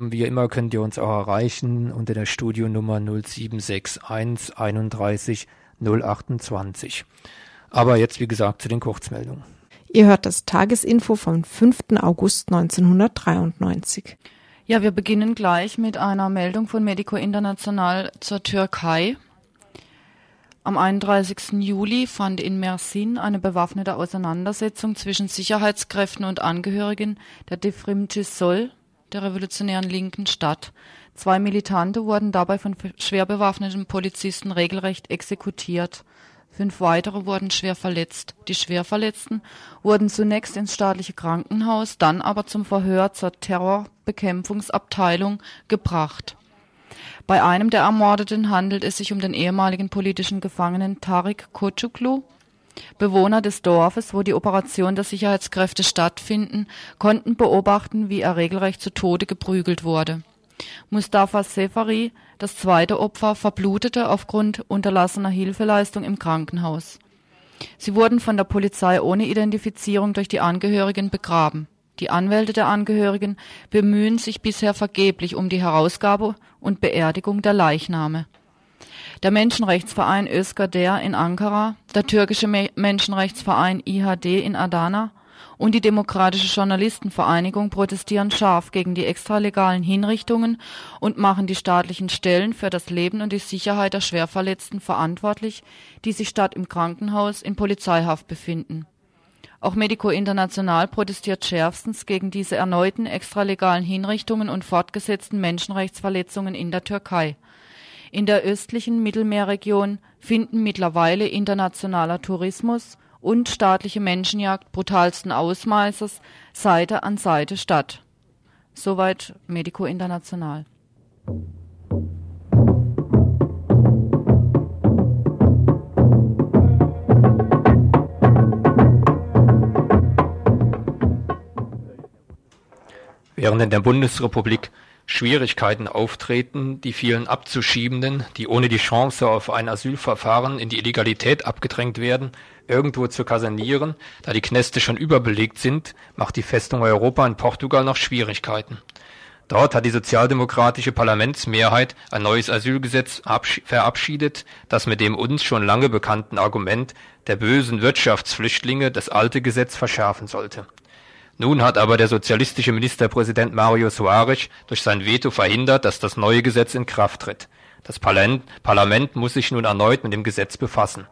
Wie immer könnt ihr uns auch erreichen unter der Studionummer 0761 31 028. Aber jetzt, wie gesagt, zu den Kurzmeldungen. Ihr hört das Tagesinfo vom 5. August 1993. Ja, wir beginnen gleich mit einer Meldung von Medico International zur Türkei. Am 31. Juli fand in Mersin eine bewaffnete Auseinandersetzung zwischen Sicherheitskräften und Angehörigen der Defrim Cisol, der revolutionären Linken, statt. Zwei Militante wurden dabei von schwer bewaffneten Polizisten regelrecht exekutiert. Fünf weitere wurden schwer verletzt. Die Schwerverletzten wurden zunächst ins staatliche Krankenhaus, dann aber zum Verhör zur Terrorbekämpfungsabteilung gebracht. Bei einem der Ermordeten handelt es sich um den ehemaligen politischen Gefangenen Tarik Kocuklu. Bewohner des Dorfes, wo die Operation der Sicherheitskräfte stattfinden, konnten beobachten, wie er regelrecht zu Tode geprügelt wurde. Mustafa Sefari, das zweite Opfer, verblutete aufgrund unterlassener Hilfeleistung im Krankenhaus. Sie wurden von der Polizei ohne Identifizierung durch die Angehörigen begraben. Die Anwälte der Angehörigen bemühen sich bisher vergeblich um die Herausgabe und Beerdigung der Leichname. Der Menschenrechtsverein Özkader in Ankara, der türkische Menschenrechtsverein IHD in Adana und die Demokratische Journalistenvereinigung protestieren scharf gegen die extralegalen Hinrichtungen und machen die staatlichen Stellen für das Leben und die Sicherheit der Schwerverletzten verantwortlich, die sich statt im Krankenhaus in Polizeihaft befinden. Auch Medico International protestiert schärfstens gegen diese erneuten extralegalen Hinrichtungen und fortgesetzten Menschenrechtsverletzungen in der Türkei. In der östlichen Mittelmeerregion finden mittlerweile internationaler Tourismus und staatliche Menschenjagd brutalsten Ausmaßes Seite an Seite statt. Soweit Medico International. Während in der Bundesrepublik Schwierigkeiten auftreten, die vielen Abzuschiebenden, die ohne die Chance auf ein Asylverfahren in die Illegalität abgedrängt werden, irgendwo zu kasernieren, da die Kneste schon überbelegt sind, macht die Festung Europa in Portugal noch Schwierigkeiten. Dort hat die sozialdemokratische Parlamentsmehrheit ein neues Asylgesetz verabschiedet, das mit dem uns schon lange bekannten Argument der bösen Wirtschaftsflüchtlinge das alte Gesetz verschärfen sollte. Nun hat aber der sozialistische Ministerpräsident Mario Soares durch sein Veto verhindert, dass das neue Gesetz in Kraft tritt. Das Parlament muss sich nun erneut mit dem Gesetz befassen.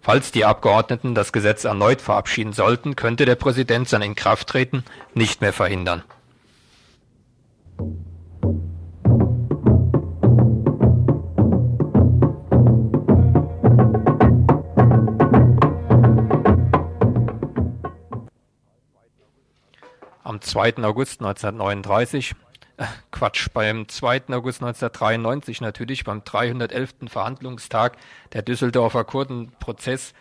Falls die Abgeordneten das Gesetz erneut verabschieden sollten, könnte der Präsident sein Inkrafttreten nicht mehr verhindern. Am 2. August 1939, äh, Quatsch, beim 2. August 1993 natürlich, beim 311. Verhandlungstag der Düsseldorfer Kurdenprozess,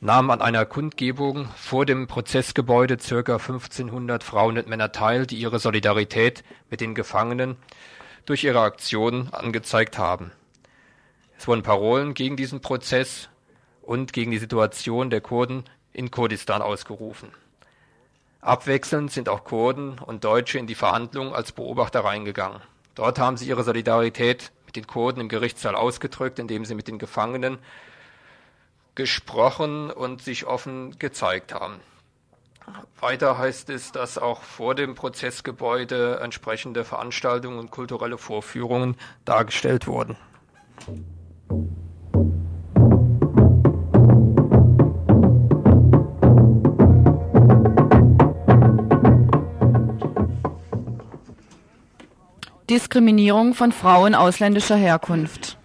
nahmen an einer Kundgebung vor dem Prozessgebäude circa 1500 Frauen und Männer teil, die ihre Solidarität mit den Gefangenen durch ihre Aktionen angezeigt haben. Es wurden Parolen gegen diesen Prozess und gegen die Situation der Kurden in Kurdistan ausgerufen. Abwechselnd sind auch Kurden und Deutsche in die Verhandlungen als Beobachter reingegangen. Dort haben sie ihre Solidarität mit den Kurden im Gerichtssaal ausgedrückt, indem sie mit den Gefangenen gesprochen und sich offen gezeigt haben. Weiter heißt es, dass auch vor dem Prozessgebäude entsprechende Veranstaltungen und kulturelle Vorführungen dargestellt wurden. Diskriminierung von Frauen ausländischer Herkunft.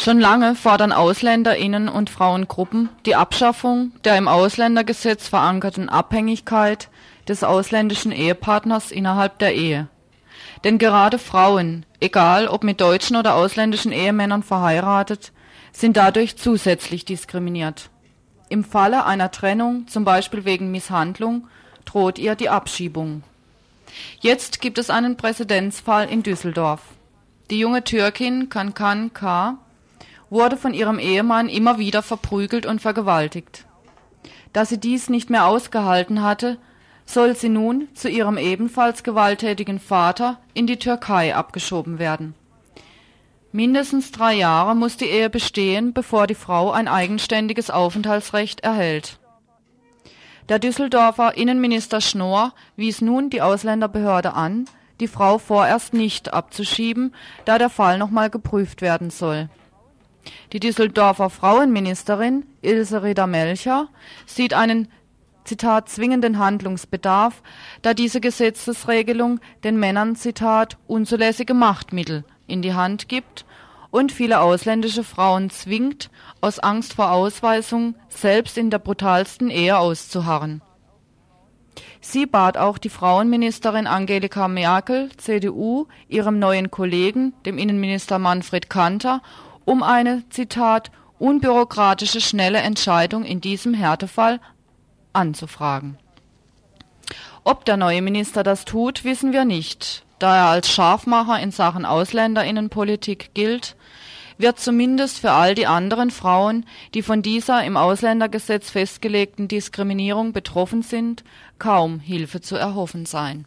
Schon lange fordern Ausländerinnen und Frauengruppen die Abschaffung der im Ausländergesetz verankerten Abhängigkeit des ausländischen Ehepartners innerhalb der Ehe. Denn gerade Frauen, egal ob mit deutschen oder ausländischen Ehemännern verheiratet, sind dadurch zusätzlich diskriminiert. Im Falle einer Trennung, zum Beispiel wegen Misshandlung, droht ihr die Abschiebung. Jetzt gibt es einen Präzedenzfall in Düsseldorf. Die junge Türkin Kankan K. wurde von ihrem Ehemann immer wieder verprügelt und vergewaltigt. Da sie dies nicht mehr ausgehalten hatte, soll sie nun zu ihrem ebenfalls gewalttätigen Vater in die Türkei abgeschoben werden. Mindestens drei Jahre muss die Ehe bestehen, bevor die Frau ein eigenständiges Aufenthaltsrecht erhält. Der Düsseldorfer Innenminister Schnorr wies nun die Ausländerbehörde an, die Frau vorerst nicht abzuschieben, da der Fall nochmal geprüft werden soll. Die Düsseldorfer Frauenministerin Ilse Rieder-Melcher sieht einen Zitat zwingenden Handlungsbedarf, da diese Gesetzesregelung den Männern Zitat unzulässige Machtmittel in die Hand gibt und viele ausländische Frauen zwingt, aus Angst vor Ausweisung selbst in der brutalsten Ehe auszuharren. Sie bat auch die Frauenministerin Angelika Merkel, CDU, ihrem neuen Kollegen, dem Innenminister Manfred Kanter, um eine, Zitat, unbürokratische, schnelle Entscheidung in diesem Härtefall anzufragen. Ob der neue Minister das tut, wissen wir nicht. Da er als Scharfmacher in Sachen Ausländerinnenpolitik gilt, wird zumindest für all die anderen Frauen, die von dieser im Ausländergesetz festgelegten Diskriminierung betroffen sind, kaum Hilfe zu erhoffen sein.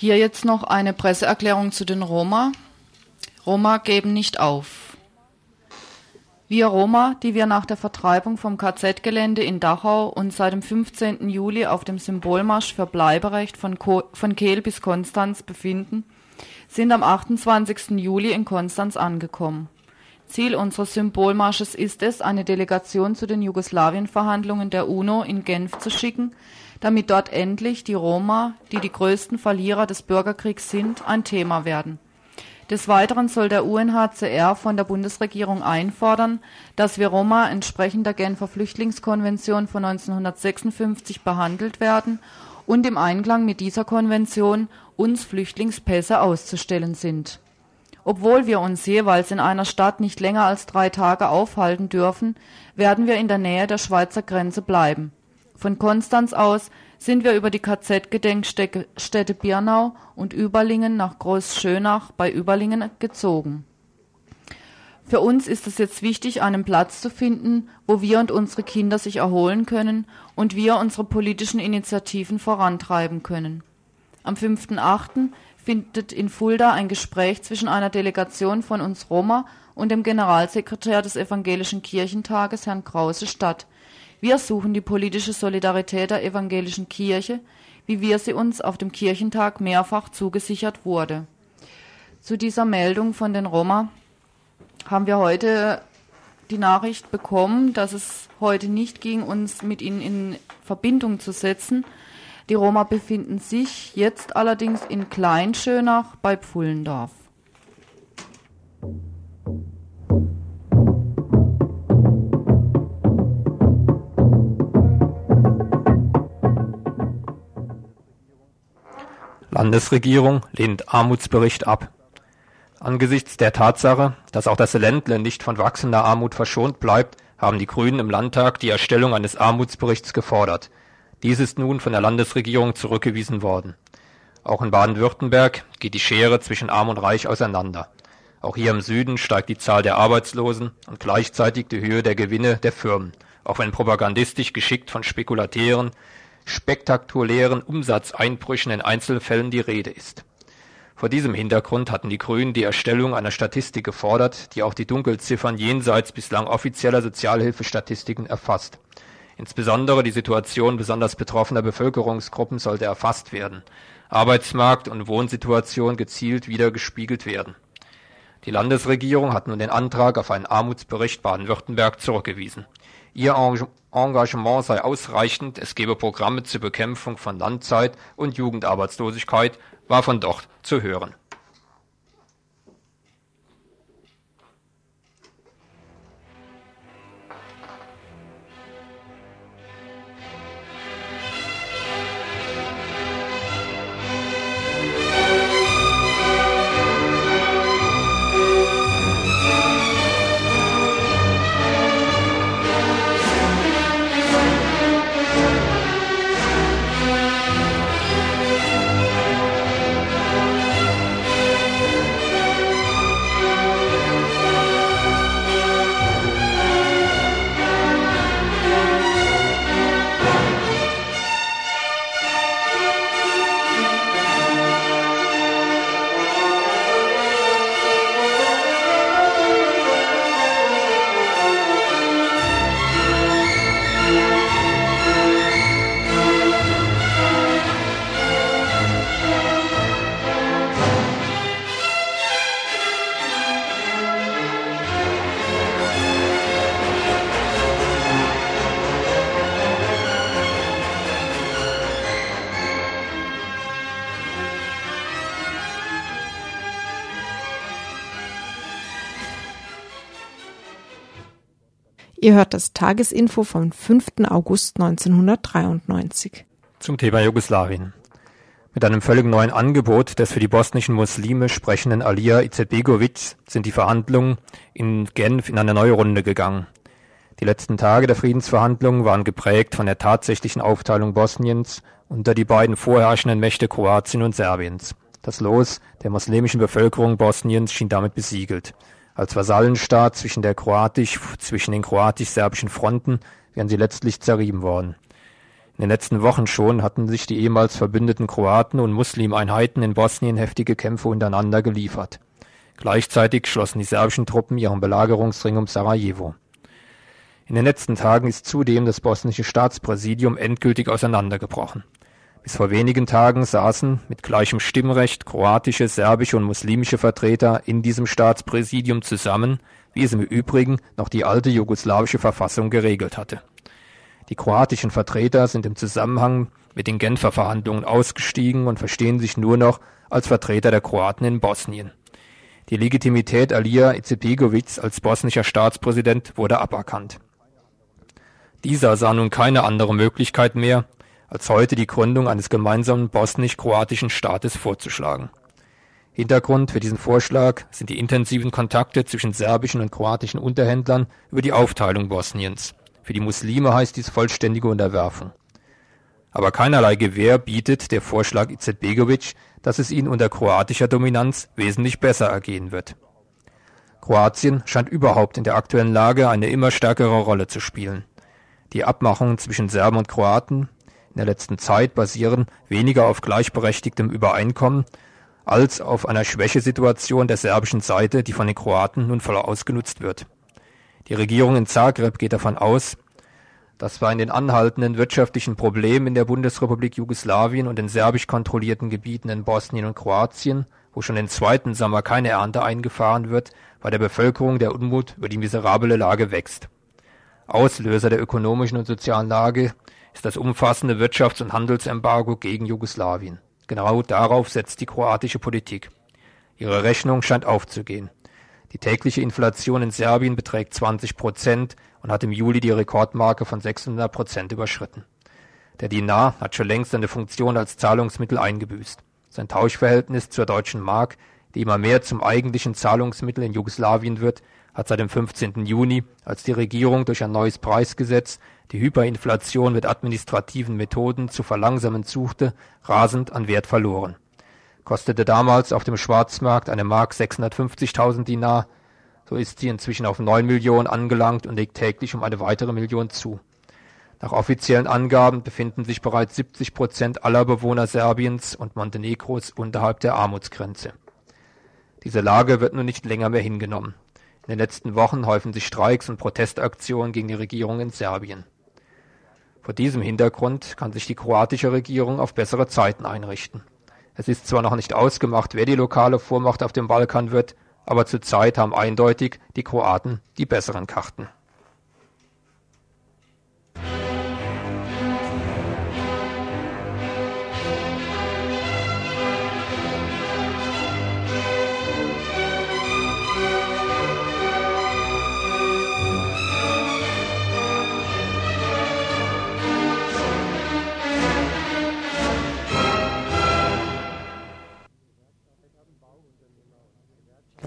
Hier jetzt noch eine Presseerklärung zu den Roma. Roma geben nicht auf. Wir Roma, die wir nach der Vertreibung vom KZ-Gelände in Dachau und seit dem 15. Juli auf dem Symbolmarsch für Bleiberecht von, Ko von Kehl bis Konstanz befinden, sind am 28. Juli in Konstanz angekommen. Ziel unseres Symbolmarsches ist es, eine Delegation zu den Jugoslawien-Verhandlungen der UNO in Genf zu schicken, damit dort endlich die Roma, die die größten Verlierer des Bürgerkriegs sind, ein Thema werden. Des Weiteren soll der UNHCR von der Bundesregierung einfordern, dass wir Roma entsprechend der Genfer Flüchtlingskonvention von 1956 behandelt werden und im Einklang mit dieser Konvention uns Flüchtlingspässe auszustellen sind. Obwohl wir uns jeweils in einer Stadt nicht länger als drei Tage aufhalten dürfen, werden wir in der Nähe der Schweizer Grenze bleiben von Konstanz aus sind wir über die KZ-Gedenkstätte Birnau und Überlingen nach Groß-Schönach bei Überlingen gezogen. Für uns ist es jetzt wichtig, einen Platz zu finden, wo wir und unsere Kinder sich erholen können und wir unsere politischen Initiativen vorantreiben können. Am 5.8. findet in Fulda ein Gespräch zwischen einer Delegation von uns Roma und dem Generalsekretär des Evangelischen Kirchentages, Herrn Krause, statt wir suchen die politische Solidarität der evangelischen Kirche, wie wir sie uns auf dem Kirchentag mehrfach zugesichert wurde. Zu dieser Meldung von den Roma haben wir heute die Nachricht bekommen, dass es heute nicht ging, uns mit ihnen in Verbindung zu setzen. Die Roma befinden sich jetzt allerdings in Kleinschönach bei Pfullendorf. Landesregierung lehnt Armutsbericht ab. Angesichts der Tatsache, dass auch das Ländle nicht von wachsender Armut verschont bleibt, haben die Grünen im Landtag die Erstellung eines Armutsberichts gefordert. Dies ist nun von der Landesregierung zurückgewiesen worden. Auch in Baden-Württemberg geht die Schere zwischen Arm und Reich auseinander. Auch hier im Süden steigt die Zahl der Arbeitslosen und gleichzeitig die Höhe der Gewinne der Firmen, auch wenn propagandistisch geschickt von Spekulatären spektakulären Umsatzeinbrüchen in Einzelfällen die Rede ist. Vor diesem Hintergrund hatten die Grünen die Erstellung einer Statistik gefordert, die auch die Dunkelziffern jenseits bislang offizieller Sozialhilfestatistiken erfasst. Insbesondere die Situation besonders betroffener Bevölkerungsgruppen sollte erfasst werden, Arbeitsmarkt und Wohnsituation gezielt wiedergespiegelt werden. Die Landesregierung hat nun den Antrag auf einen Armutsbericht Baden-Württemberg zurückgewiesen. Ihr Engagement sei ausreichend, es gebe Programme zur Bekämpfung von Landzeit und Jugendarbeitslosigkeit, war von dort zu hören Ihr hört das Tagesinfo vom 5. August 1993. Zum Thema Jugoslawien. Mit einem völlig neuen Angebot des für die bosnischen Muslime sprechenden Alija Izetbegovic sind die Verhandlungen in Genf in eine neue Runde gegangen. Die letzten Tage der Friedensverhandlungen waren geprägt von der tatsächlichen Aufteilung Bosniens unter die beiden vorherrschenden Mächte Kroatien und Serbiens. Das Los der muslimischen Bevölkerung Bosniens schien damit besiegelt. Als Vasallenstaat zwischen der kroatisch, zwischen den kroatisch-serbischen Fronten wären sie letztlich zerrieben worden. In den letzten Wochen schon hatten sich die ehemals verbündeten Kroaten und Muslimeinheiten in Bosnien heftige Kämpfe untereinander geliefert. Gleichzeitig schlossen die serbischen Truppen ihren Belagerungsring um Sarajevo. In den letzten Tagen ist zudem das bosnische Staatspräsidium endgültig auseinandergebrochen. Bis vor wenigen Tagen saßen mit gleichem Stimmrecht kroatische, serbische und muslimische Vertreter in diesem Staatspräsidium zusammen, wie es im Übrigen noch die alte jugoslawische Verfassung geregelt hatte. Die kroatischen Vertreter sind im Zusammenhang mit den Genfer Verhandlungen ausgestiegen und verstehen sich nur noch als Vertreter der Kroaten in Bosnien. Die Legitimität Alija Izetbegovic als bosnischer Staatspräsident wurde aberkannt. Dieser sah nun keine andere Möglichkeit mehr, als heute die Gründung eines gemeinsamen bosnisch-kroatischen Staates vorzuschlagen. Hintergrund für diesen Vorschlag sind die intensiven Kontakte zwischen serbischen und kroatischen Unterhändlern über die Aufteilung Bosniens. Für die Muslime heißt dies vollständige Unterwerfung. Aber keinerlei Gewähr bietet der Vorschlag Izetbegovic, dass es ihnen unter kroatischer Dominanz wesentlich besser ergehen wird. Kroatien scheint überhaupt in der aktuellen Lage eine immer stärkere Rolle zu spielen. Die Abmachungen zwischen Serben und Kroaten in der letzten Zeit basieren weniger auf gleichberechtigtem Übereinkommen als auf einer Schwächesituation der serbischen Seite, die von den Kroaten nun voll ausgenutzt wird. Die Regierung in Zagreb geht davon aus, dass bei den anhaltenden wirtschaftlichen Problemen in der Bundesrepublik Jugoslawien und den serbisch kontrollierten Gebieten in Bosnien und Kroatien, wo schon den zweiten Sommer keine Ernte eingefahren wird, bei der Bevölkerung der Unmut über die miserable Lage wächst. Auslöser der ökonomischen und sozialen Lage ist das umfassende Wirtschafts- und Handelsembargo gegen Jugoslawien. Genau darauf setzt die kroatische Politik. Ihre Rechnung scheint aufzugehen. Die tägliche Inflation in Serbien beträgt 20 Prozent und hat im Juli die Rekordmarke von 600 Prozent überschritten. Der Dinar hat schon längst seine Funktion als Zahlungsmittel eingebüßt. Sein Tauschverhältnis zur deutschen Mark, die immer mehr zum eigentlichen Zahlungsmittel in Jugoslawien wird, hat seit dem 15. Juni, als die Regierung durch ein neues Preisgesetz die Hyperinflation mit administrativen Methoden zu verlangsamen suchte, rasend an Wert verloren kostete damals auf dem Schwarzmarkt eine Mark 650.000 Dinar, so ist sie inzwischen auf 9 Millionen angelangt und legt täglich um eine weitere Million zu. Nach offiziellen Angaben befinden sich bereits 70 Prozent aller Bewohner Serbiens und Montenegros unterhalb der Armutsgrenze. Diese Lage wird nun nicht länger mehr hingenommen. In den letzten Wochen häufen sich Streiks und Protestaktionen gegen die Regierung in Serbien. Vor diesem Hintergrund kann sich die kroatische Regierung auf bessere Zeiten einrichten. Es ist zwar noch nicht ausgemacht, wer die lokale Vormacht auf dem Balkan wird, aber zurzeit haben eindeutig die Kroaten die besseren Karten.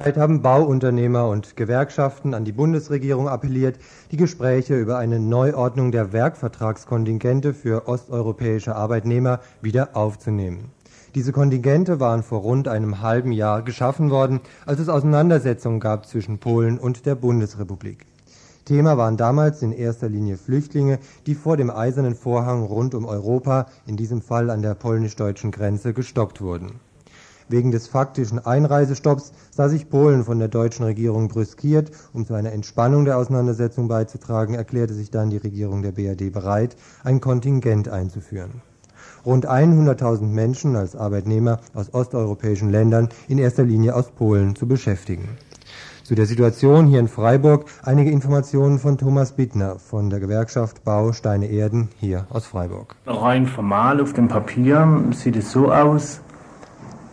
Zeit haben Bauunternehmer und Gewerkschaften an die Bundesregierung appelliert, die Gespräche über eine Neuordnung der Werkvertragskontingente für osteuropäische Arbeitnehmer wieder aufzunehmen. Diese Kontingente waren vor rund einem halben Jahr geschaffen worden, als es Auseinandersetzungen gab zwischen Polen und der Bundesrepublik. Thema waren damals in erster Linie Flüchtlinge, die vor dem eisernen Vorhang rund um Europa, in diesem Fall an der polnisch-deutschen Grenze, gestoppt wurden. Wegen des faktischen Einreisestopps sah sich Polen von der deutschen Regierung brüskiert. Um zu einer Entspannung der Auseinandersetzung beizutragen, erklärte sich dann die Regierung der BRD bereit, ein Kontingent einzuführen. Rund 100.000 Menschen als Arbeitnehmer aus osteuropäischen Ländern, in erster Linie aus Polen, zu beschäftigen. Zu der Situation hier in Freiburg einige Informationen von Thomas Bittner von der Gewerkschaft Bau Steine Erden hier aus Freiburg. Rein formal auf dem Papier sieht es so aus,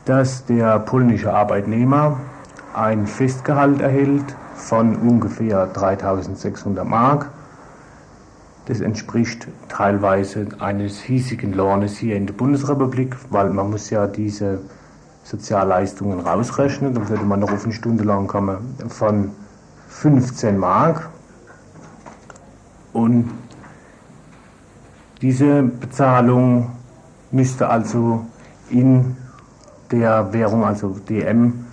dass der polnische Arbeitnehmer ein Festgehalt erhält von ungefähr 3600 Mark. Das entspricht teilweise eines hiesigen Lohnes hier in der Bundesrepublik, weil man muss ja diese Sozialleistungen rausrechnen, dann würde man noch auf eine Stunde lang kommen von 15 Mark. Und diese Bezahlung müsste also in der Währung, also DM,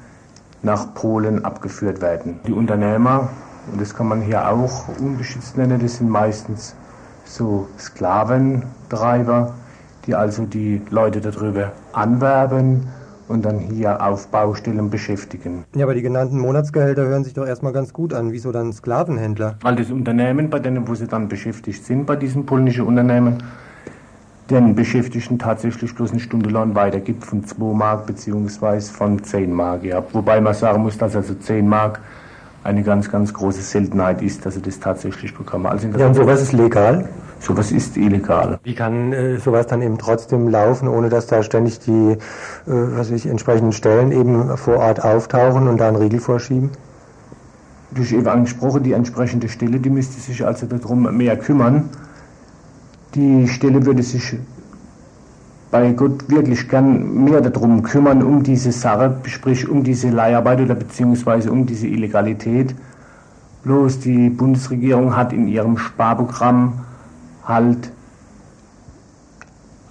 nach Polen abgeführt werden. Die Unternehmer, und das kann man hier auch unbeschützt nennen, das sind meistens so Sklaventreiber, die also die Leute darüber anwerben und dann hier auf Baustellen beschäftigen. Ja, aber die genannten Monatsgehälter hören sich doch erstmal ganz gut an. Wieso dann Sklavenhändler? Weil das Unternehmen, bei denen, wo sie dann beschäftigt sind, bei diesen polnischen Unternehmen, den Beschäftigten tatsächlich bloß eine Stunde Lohn weitergibt von 2 Mark beziehungsweise von 10 Mark. Ja. Wobei man sagen muss, dass also 10 Mark eine ganz, ganz große Seltenheit ist, dass sie das tatsächlich bekommen. Also ja, und sowas ist legal? Sowas ist illegal. Wie kann äh, sowas dann eben trotzdem laufen, ohne dass da ständig die äh, was ich, entsprechenden Stellen eben vor Ort auftauchen und da einen Riegel vorschieben? Durch eben angesprochen, die entsprechende Stelle, die müsste sich also darum mehr kümmern. Die Stelle würde sich bei Gott wirklich gern mehr darum kümmern, um diese Sache, sprich um diese Leiharbeit oder beziehungsweise um diese Illegalität. Bloß die Bundesregierung hat in ihrem Sparprogramm halt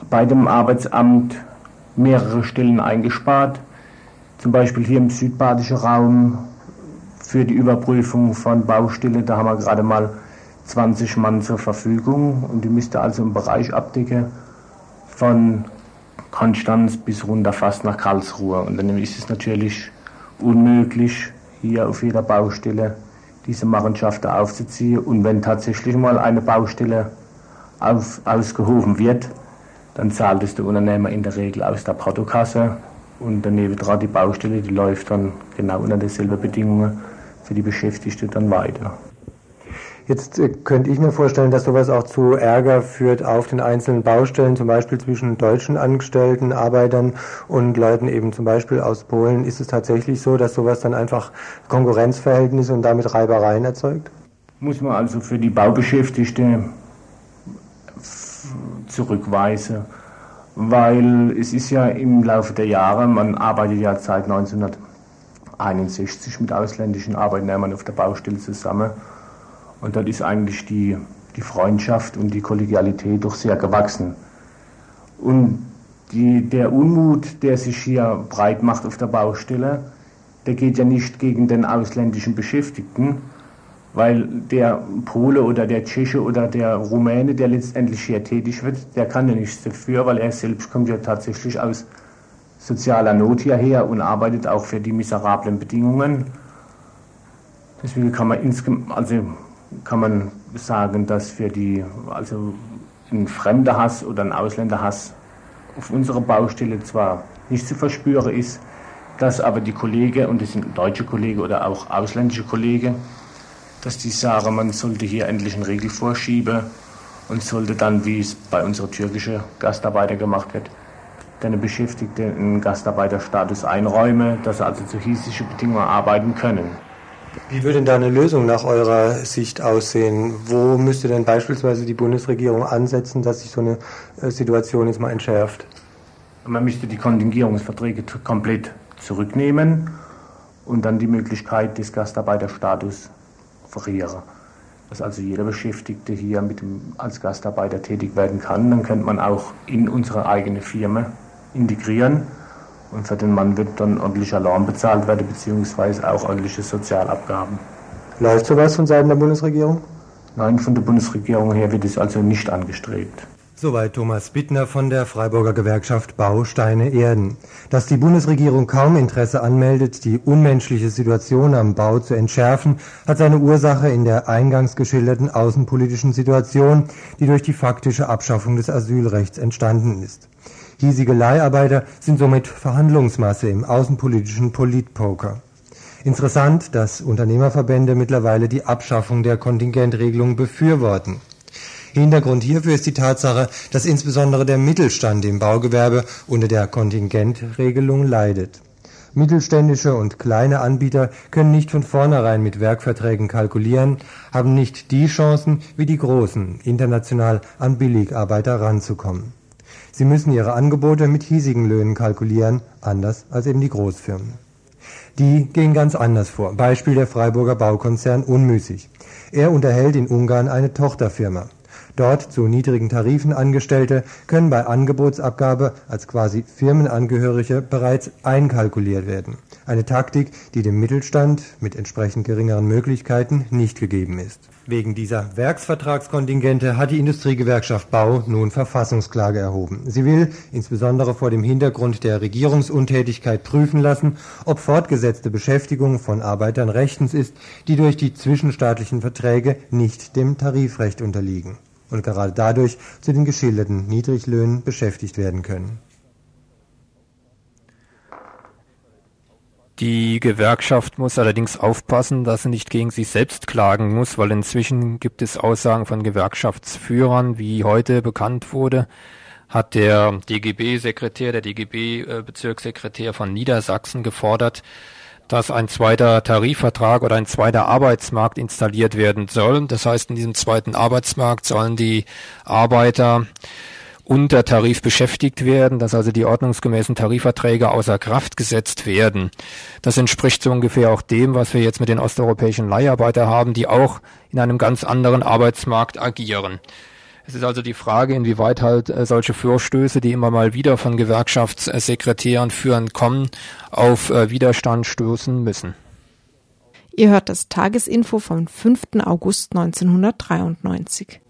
bei dem Arbeitsamt mehrere Stellen eingespart. Zum Beispiel hier im südbadischen Raum für die Überprüfung von Baustelle, da haben wir gerade mal 20 Mann zur Verfügung und die müsste also im Bereich abdecken von Konstanz bis runter fast nach Karlsruhe. Und dann ist es natürlich unmöglich, hier auf jeder Baustelle diese Machenschaften aufzuziehen. Und wenn tatsächlich mal eine Baustelle auf, ausgehoben wird, dann zahlt es der Unternehmer in der Regel aus der Portokasse und daneben dran die Baustelle, die läuft dann genau unter derselben Bedingungen für die Beschäftigten dann weiter. Jetzt äh, könnte ich mir vorstellen, dass sowas auch zu Ärger führt auf den einzelnen Baustellen, zum Beispiel zwischen deutschen Angestellten, Arbeitern und Leuten eben zum Beispiel aus Polen. Ist es tatsächlich so, dass sowas dann einfach Konkurrenzverhältnisse und damit Reibereien erzeugt? Muss man also für die Baubeschäftigte zurückweisen, weil es ist ja im Laufe der Jahre, man arbeitet ja seit 1961 mit ausländischen Arbeitnehmern auf der Baustelle zusammen und dort ist eigentlich die, die Freundschaft und die Kollegialität doch sehr gewachsen. Und die, der Unmut, der sich hier breit macht auf der Baustelle, der geht ja nicht gegen den ausländischen Beschäftigten, weil der Pole oder der Tscheche oder der Rumäne, der letztendlich hier tätig wird, der kann ja nichts dafür, weil er selbst kommt ja tatsächlich aus sozialer Not hierher und arbeitet auch für die miserablen Bedingungen. Deswegen kann man insgesamt, also kann man sagen, dass für die, also ein fremder Hass oder ein Ausländerhass auf unserer Baustelle zwar nicht zu verspüren ist, dass aber die Kollegen, und das sind deutsche Kollegen oder auch ausländische Kollegen, dass die sagen, man sollte hier endlich einen Regel vorschieben und sollte dann, wie es bei unseren türkischen Gastarbeitern gemacht wird, deine Beschäftigte einen Gastarbeiterstatus einräumen, dass sie also zu hiesischen Bedingungen arbeiten können. Wie würde denn da eine Lösung nach eurer Sicht aussehen? Wo müsste denn beispielsweise die Bundesregierung ansetzen, dass sich so eine äh, Situation jetzt mal entschärft? Man müsste die Kontingierungsverträge komplett zurücknehmen und dann die Möglichkeit des Gastarbeiterstatus verlieren. Dass also jeder Beschäftigte hier mit dem, als Gastarbeiter tätig werden kann. Dann könnte man auch in unsere eigene Firma integrieren und für den Mann wird dann ordentlicher Lohn bezahlt werden, beziehungsweise auch ordentliche Sozialabgaben. Läuft sowas von Seiten der Bundesregierung? Nein, von der Bundesregierung her wird es also nicht angestrebt. Soweit Thomas Bittner von der Freiburger Gewerkschaft Bausteine Erden. Dass die Bundesregierung kaum Interesse anmeldet, die unmenschliche Situation am Bau zu entschärfen, hat seine Ursache in der eingangs geschilderten außenpolitischen Situation, die durch die faktische Abschaffung des Asylrechts entstanden ist. Hiesige Leiharbeiter sind somit Verhandlungsmasse im außenpolitischen Politpoker. Interessant, dass Unternehmerverbände mittlerweile die Abschaffung der Kontingentregelung befürworten. Hintergrund hierfür ist die Tatsache, dass insbesondere der Mittelstand im Baugewerbe unter der Kontingentregelung leidet. Mittelständische und kleine Anbieter können nicht von vornherein mit Werkverträgen kalkulieren, haben nicht die Chancen wie die großen, international an Billigarbeiter ranzukommen. Sie müssen ihre Angebote mit hiesigen Löhnen kalkulieren, anders als eben die Großfirmen. Die gehen ganz anders vor. Beispiel der Freiburger Baukonzern Unmüßig. Er unterhält in Ungarn eine Tochterfirma. Dort zu niedrigen Tarifen Angestellte können bei Angebotsabgabe als quasi Firmenangehörige bereits einkalkuliert werden. Eine Taktik, die dem Mittelstand mit entsprechend geringeren Möglichkeiten nicht gegeben ist. Wegen dieser Werksvertragskontingente hat die Industriegewerkschaft Bau nun Verfassungsklage erhoben. Sie will insbesondere vor dem Hintergrund der Regierungsuntätigkeit prüfen lassen, ob fortgesetzte Beschäftigung von Arbeitern rechtens ist, die durch die zwischenstaatlichen Verträge nicht dem Tarifrecht unterliegen und gerade dadurch zu den geschilderten Niedriglöhnen beschäftigt werden können. Die Gewerkschaft muss allerdings aufpassen, dass sie nicht gegen sich selbst klagen muss, weil inzwischen gibt es Aussagen von Gewerkschaftsführern, wie heute bekannt wurde, hat der DGB-Sekretär, der DGB-Bezirkssekretär von Niedersachsen gefordert, dass ein zweiter Tarifvertrag oder ein zweiter Arbeitsmarkt installiert werden soll. Das heißt, in diesem zweiten Arbeitsmarkt sollen die Arbeiter unter Tarif beschäftigt werden, dass also die ordnungsgemäßen Tarifverträge außer Kraft gesetzt werden. Das entspricht so ungefähr auch dem, was wir jetzt mit den osteuropäischen Leiharbeiter haben, die auch in einem ganz anderen Arbeitsmarkt agieren. Es ist also die Frage, inwieweit halt äh, solche Vorstöße, die immer mal wieder von Gewerkschaftssekretären führen, kommen, auf äh, Widerstand stoßen müssen. Ihr hört das Tagesinfo vom 5. August 1993.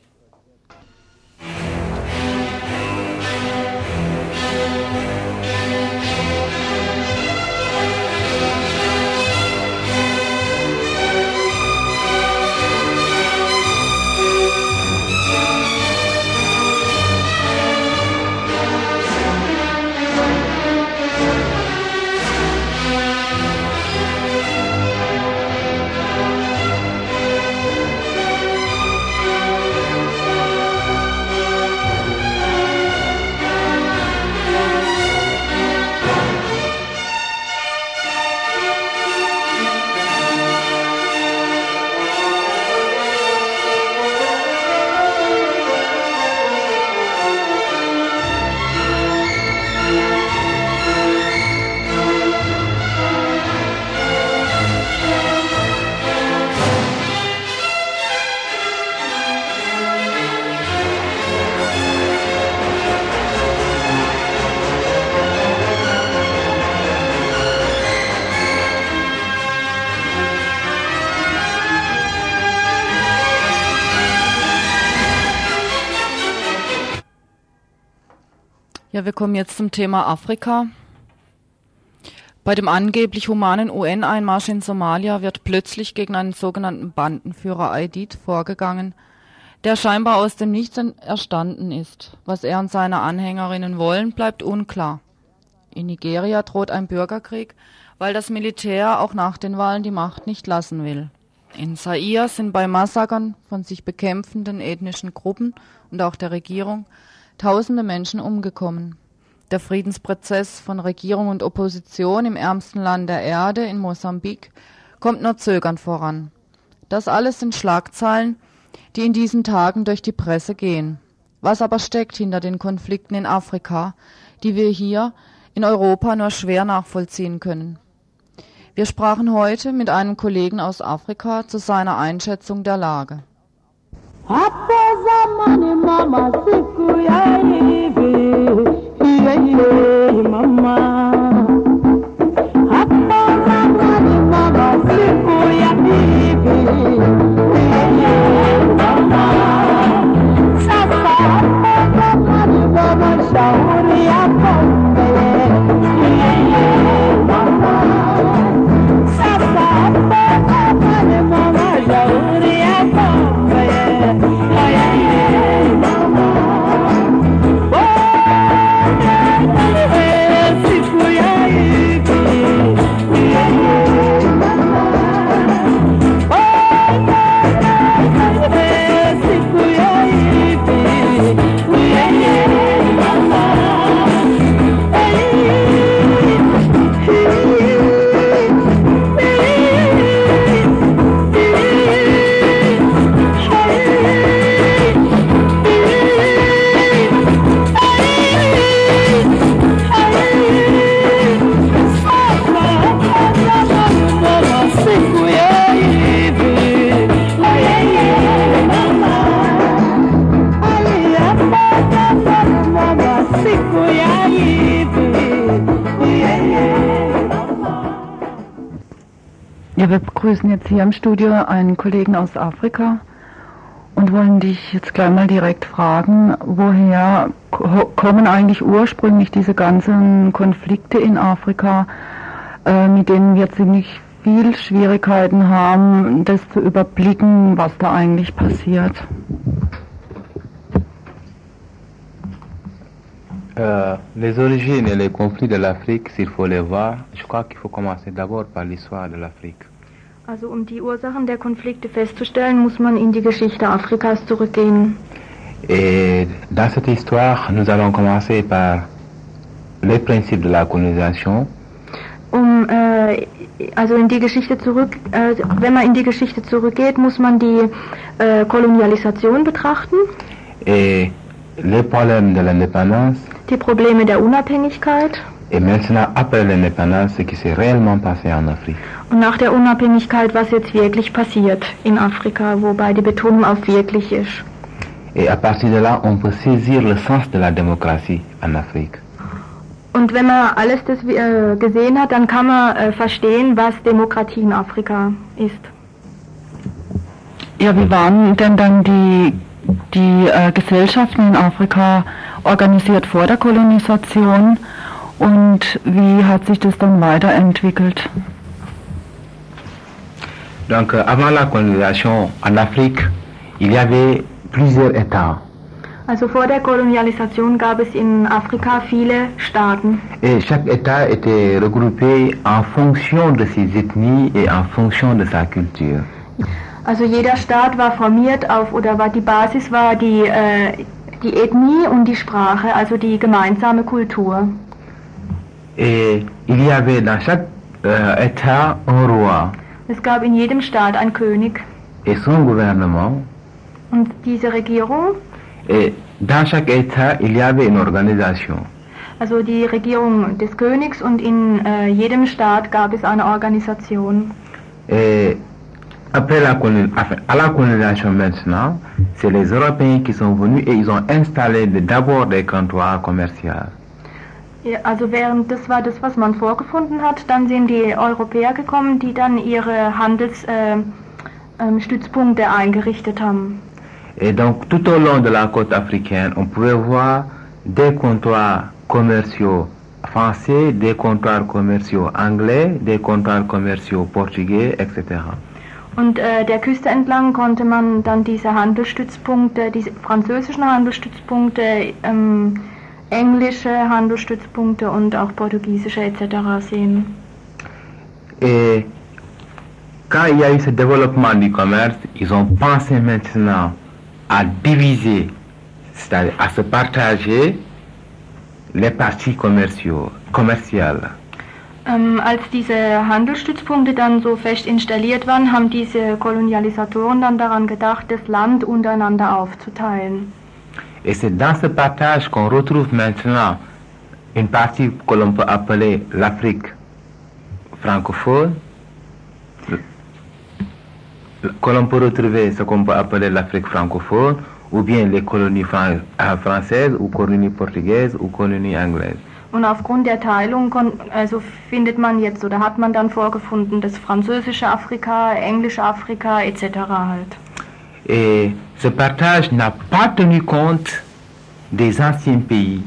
wir kommen jetzt zum Thema Afrika. Bei dem angeblich humanen UN-Einmarsch in Somalia wird plötzlich gegen einen sogenannten Bandenführer Aidid vorgegangen, der scheinbar aus dem Nichts erstanden ist. Was er und seine Anhängerinnen wollen, bleibt unklar. In Nigeria droht ein Bürgerkrieg, weil das Militär auch nach den Wahlen die Macht nicht lassen will. In Zaire sind bei Massakern von sich bekämpfenden ethnischen Gruppen und auch der Regierung tausende Menschen umgekommen. Der Friedensprozess von Regierung und Opposition im ärmsten Land der Erde, in Mosambik, kommt nur zögernd voran. Das alles sind Schlagzeilen, die in diesen Tagen durch die Presse gehen. Was aber steckt hinter den Konflikten in Afrika, die wir hier in Europa nur schwer nachvollziehen können? Wir sprachen heute mit einem Kollegen aus Afrika zu seiner Einschätzung der Lage. Hapo zamani mama, siku ya hivi iye mama. Ja, wir begrüßen jetzt hier im Studio einen Kollegen aus Afrika und wollen dich jetzt gleich mal direkt fragen, woher ko- kommen eigentlich ursprünglich diese ganzen Konflikte in Afrika, äh, mit denen wir ziemlich viel Schwierigkeiten haben, das zu überblicken, was da eigentlich passiert. Euh, les origines et les conflits de l'Afrique, s'il faut les voir, je crois qu'il faut commencer d'abord par l'histoire de l'Afrique. Also um die Ursachen der Konflikte festzustellen, muss man in die Geschichte Afrikas zurückgehen. Et dans cette histoire, nous allons commencer par les principes de la colonisation, Um äh, also in die Geschichte zurück, äh, wenn man in die Geschichte zurückgeht, muss man die äh, Kolonialisation betrachten, et les problèmes de l'indépendance, die Probleme der Unabhängigkeit et maintenant, après l'indépendance, ce qui s'est réellement passé en Afrique. und nach der Unabhängigkeit, was jetzt wirklich passiert in Afrika, wobei die Betonung auf wirklich ist. Et à partir de là, on peut saisir le sens de la démocratie en Afrique. Und wenn man alles das äh, gesehen hat, dann kann man äh, verstehen, was Demokratie in Afrika ist. Ja, wie waren denn dann die, die äh, Gesellschaften in Afrika organisiert vor der Kolonisation und wie hat sich das dann weiterentwickelt? Donc, avant la colonisation en Afrique, il y avait plusieurs États. Also vor der Kolonialisation gab es in Afrika viele Staaten. Et chaque État était regroupé en fonction de ses ethnies et en fonction de sa culture. Also jeder Staat war formiert auf, oder war die Basis war die, äh, die Ethnie und die Sprache, also die gemeinsame Kultur. Et il y avait dans chaque euh, État un roi Es gab in jedem Staat einen König et son gouvernement. und diese Regierung, Et dans chaque État, il y avait une organisation. also die Regierung des Königs und in äh, jedem Staat gab es eine Organisation. Et après la, colon- enfin, à la colonisation maintenant, c'est les Européens qui sont venus et ils ont installé d'abord des comptoirs commerciaux. Also während das war das, was man vorgefunden hat, dann sind die Europäer gekommen, die dann ihre Handelsstützpunkte äh, ähm, Stützpunkte eingerichtet haben. Et donc tout au long de la côte africaine, on pouvait voir des comptoirs commerciaux français, des comptoirs commerciaux anglais, des comptoirs commerciaux portugais, etc. Und äh, der Küste entlang konnte man dann diese Handelsstützpunkte, diese französischen Handelsstützpunkte, ähm, englische Handelsstützpunkte und auch portugiesische etc. sehen. Et quand il y a eu ce développement du commerce, ils ont pensé maintenant à diviser, c'est-à-dire à se partager les parties commerciaux, commerciales. Ähm, als diese Handelsstützpunkte dann so fest installiert waren, haben diese Kolonialisatoren dann daran gedacht, das Land untereinander aufzuteilen. Et c'est dans ce partage qu'on retrouve maintenant une partie que l'on peut appeler l'Afrique francophone, que l'on peut retrouver ce qu'on peut appeler l'Afrique francophone, ou bien les colonies fran- euh, françaises, ou colonies portugaises, ou colonies anglaises. Und aufgrund der Teilung also findet man jetzt oder hat man dann vorgefunden das französische Afrika, englische Afrika etc. halt. Et ce partage n'a pas tenu compte des anciens pays.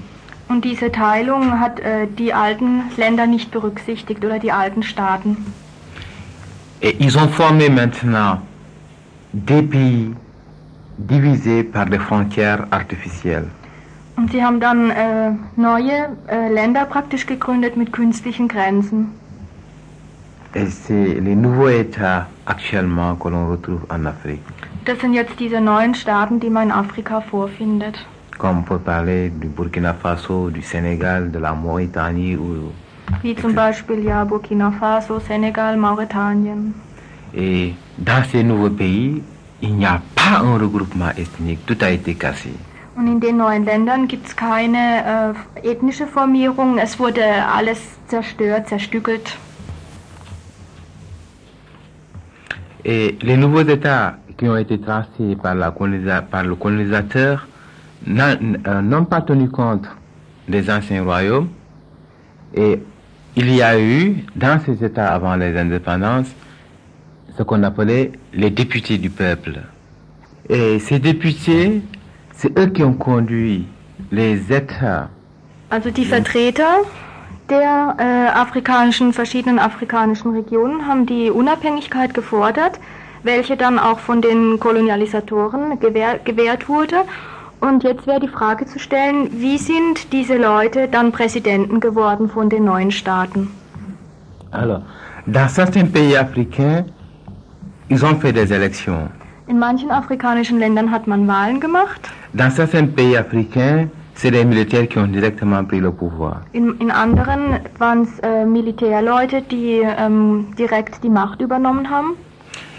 Und diese Teilung hat äh, die alten Länder nicht berücksichtigt oder die alten Staaten. Et ils ont formé maintenant des pays divisés par des frontières artificielles. Und sie haben dann äh, neue äh, Länder praktisch gegründet mit künstlichen Grenzen. Das sind jetzt diese neuen Staaten, die man in Afrika vorfindet. Wie zum Beispiel ja Burkina Faso, Senegal, Mauretanien. Et dans ces nouveaux pays, il n'y a pas un regroupement ethnique. Tout a été cassé. Und in den neuen Ländern gibt es keine äh, ethnische Formierung. Es wurde alles zerstört, zerstückelt. Et les nouveaux États qui ont été tracés par, par le colonisateur euh, n'ont pas tenu compte des anciens royaumes. Et il y a eu, dans ces États avant les indépendances, ce qu'on appelait les députés du peuple. Et ces députés, c'est eux qui ont conduit les États Also die Vertreter der äh, afrikanischen, verschiedenen afrikanischen Regionen haben die Unabhängigkeit gefordert, welche dann auch von den Kolonialisatoren gewähr, gewährt wurde. Und jetzt wäre die Frage zu stellen, wie sind diese Leute dann Präsidenten geworden von den neuen Staaten? Alors, dans certains pays africains, ils ont fait des élections. In manchen afrikanischen Ländern hat man Wahlen gemacht. Dans certains pays africains, c'est les militaires qui ont directement pris le pouvoir. In, in anderen waren es äh, Militärleute, die ähm, direkt die Macht übernommen haben.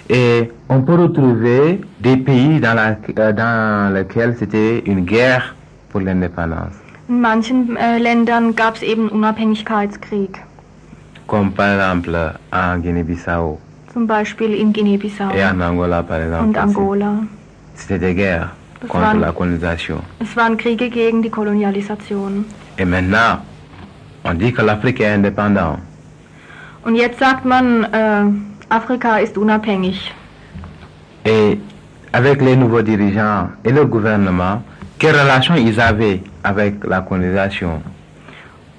Et on peut retrouver des pays dans, la- euh, dans lesquels c'était une guerre pour l'indépendance, In manchen äh, Ländern gab es eben Unabhängigkeitskrieg, comme par exemple en Guinée-Bissau zum Beispiel in Guinea-Bissau et en Angola par exemple. und. Angola. C'était des guerres Das contre waren- la colonisation. Es waren Kriege gegen die Kolonialisation. Et maintenant, on dit que l'Afrique est indépendante. Und jetzt sagt man, äh, Afrika ist unabhängig. Et avec les nouveaux dirigeants et le gouvernement, quelle relation ils avaient avec la colonisation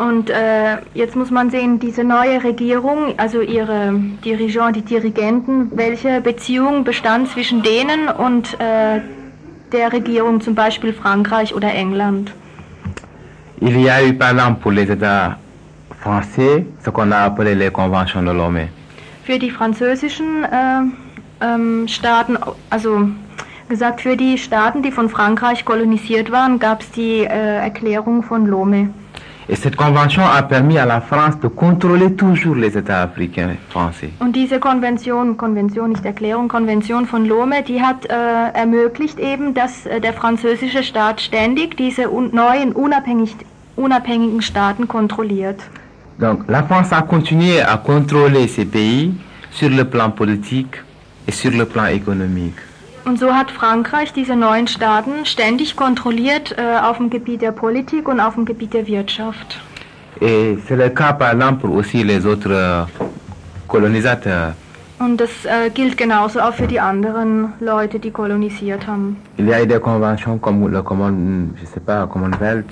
Und äh, jetzt muss man sehen, diese neue Regierung, also ihre Dirigenten, die Dirigenten, welche Beziehung bestand zwischen denen und äh, der Regierung, zum Beispiel Frankreich oder England? Il y a eu par exemple pour les États français ce qu'on a appelé les conventions de Lomé. Für die französischen äh, ähm, Staaten, also gesagt, für die Staaten, die von Frankreich kolonisiert waren, gab es die äh, Erklärung von Lomé. Et cette convention a permis à la France de contrôler toujours les États africains français. Und diese Konvention, Konvention, nicht Erklärung, Konvention von Lome, die hat äh, ermöglicht eben, dass äh, der französische Staat ständig diese un neuen unabhängig, unabhängigen Staaten kontrolliert. Donc la France a continué à contrôler ces pays sur le plan politique et sur le plan économique. Und so hat Frankreich diese neuen Staaten ständig kontrolliert äh, auf dem Gebiet der Politik und auf dem Gebiet der Wirtschaft. Et c'est le cas par exemple pour aussi les autres euh, colonisateurs. Und das äh, gilt genauso auch für die anderen Leute, die kolonisiert haben. Il y a des conventions comme le Common, je sais pas, Commonwealth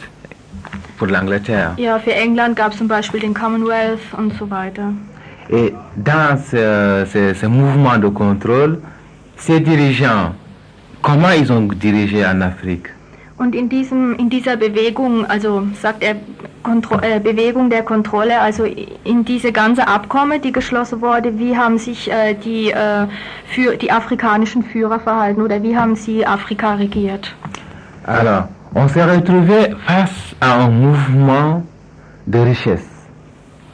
pour l'Angleterre. Ja, für England gab es zum Beispiel den Commonwealth und so weiter. Et dans ce, ce- ce mouvement de contrôle, ces dirigeants, comment ils ont dirigé en Afrique Und in, diesem, in dieser Bewegung, also sagt er, Kontro äh, Bewegung der Kontrolle, also in diese ganze Abkommen, die geschlossen wurde, wie haben sich äh, die, äh, für, die afrikanischen Führer verhalten oder wie haben sie Afrika regiert? Alors, on s'est retrouvé face à un mouvement de richesse.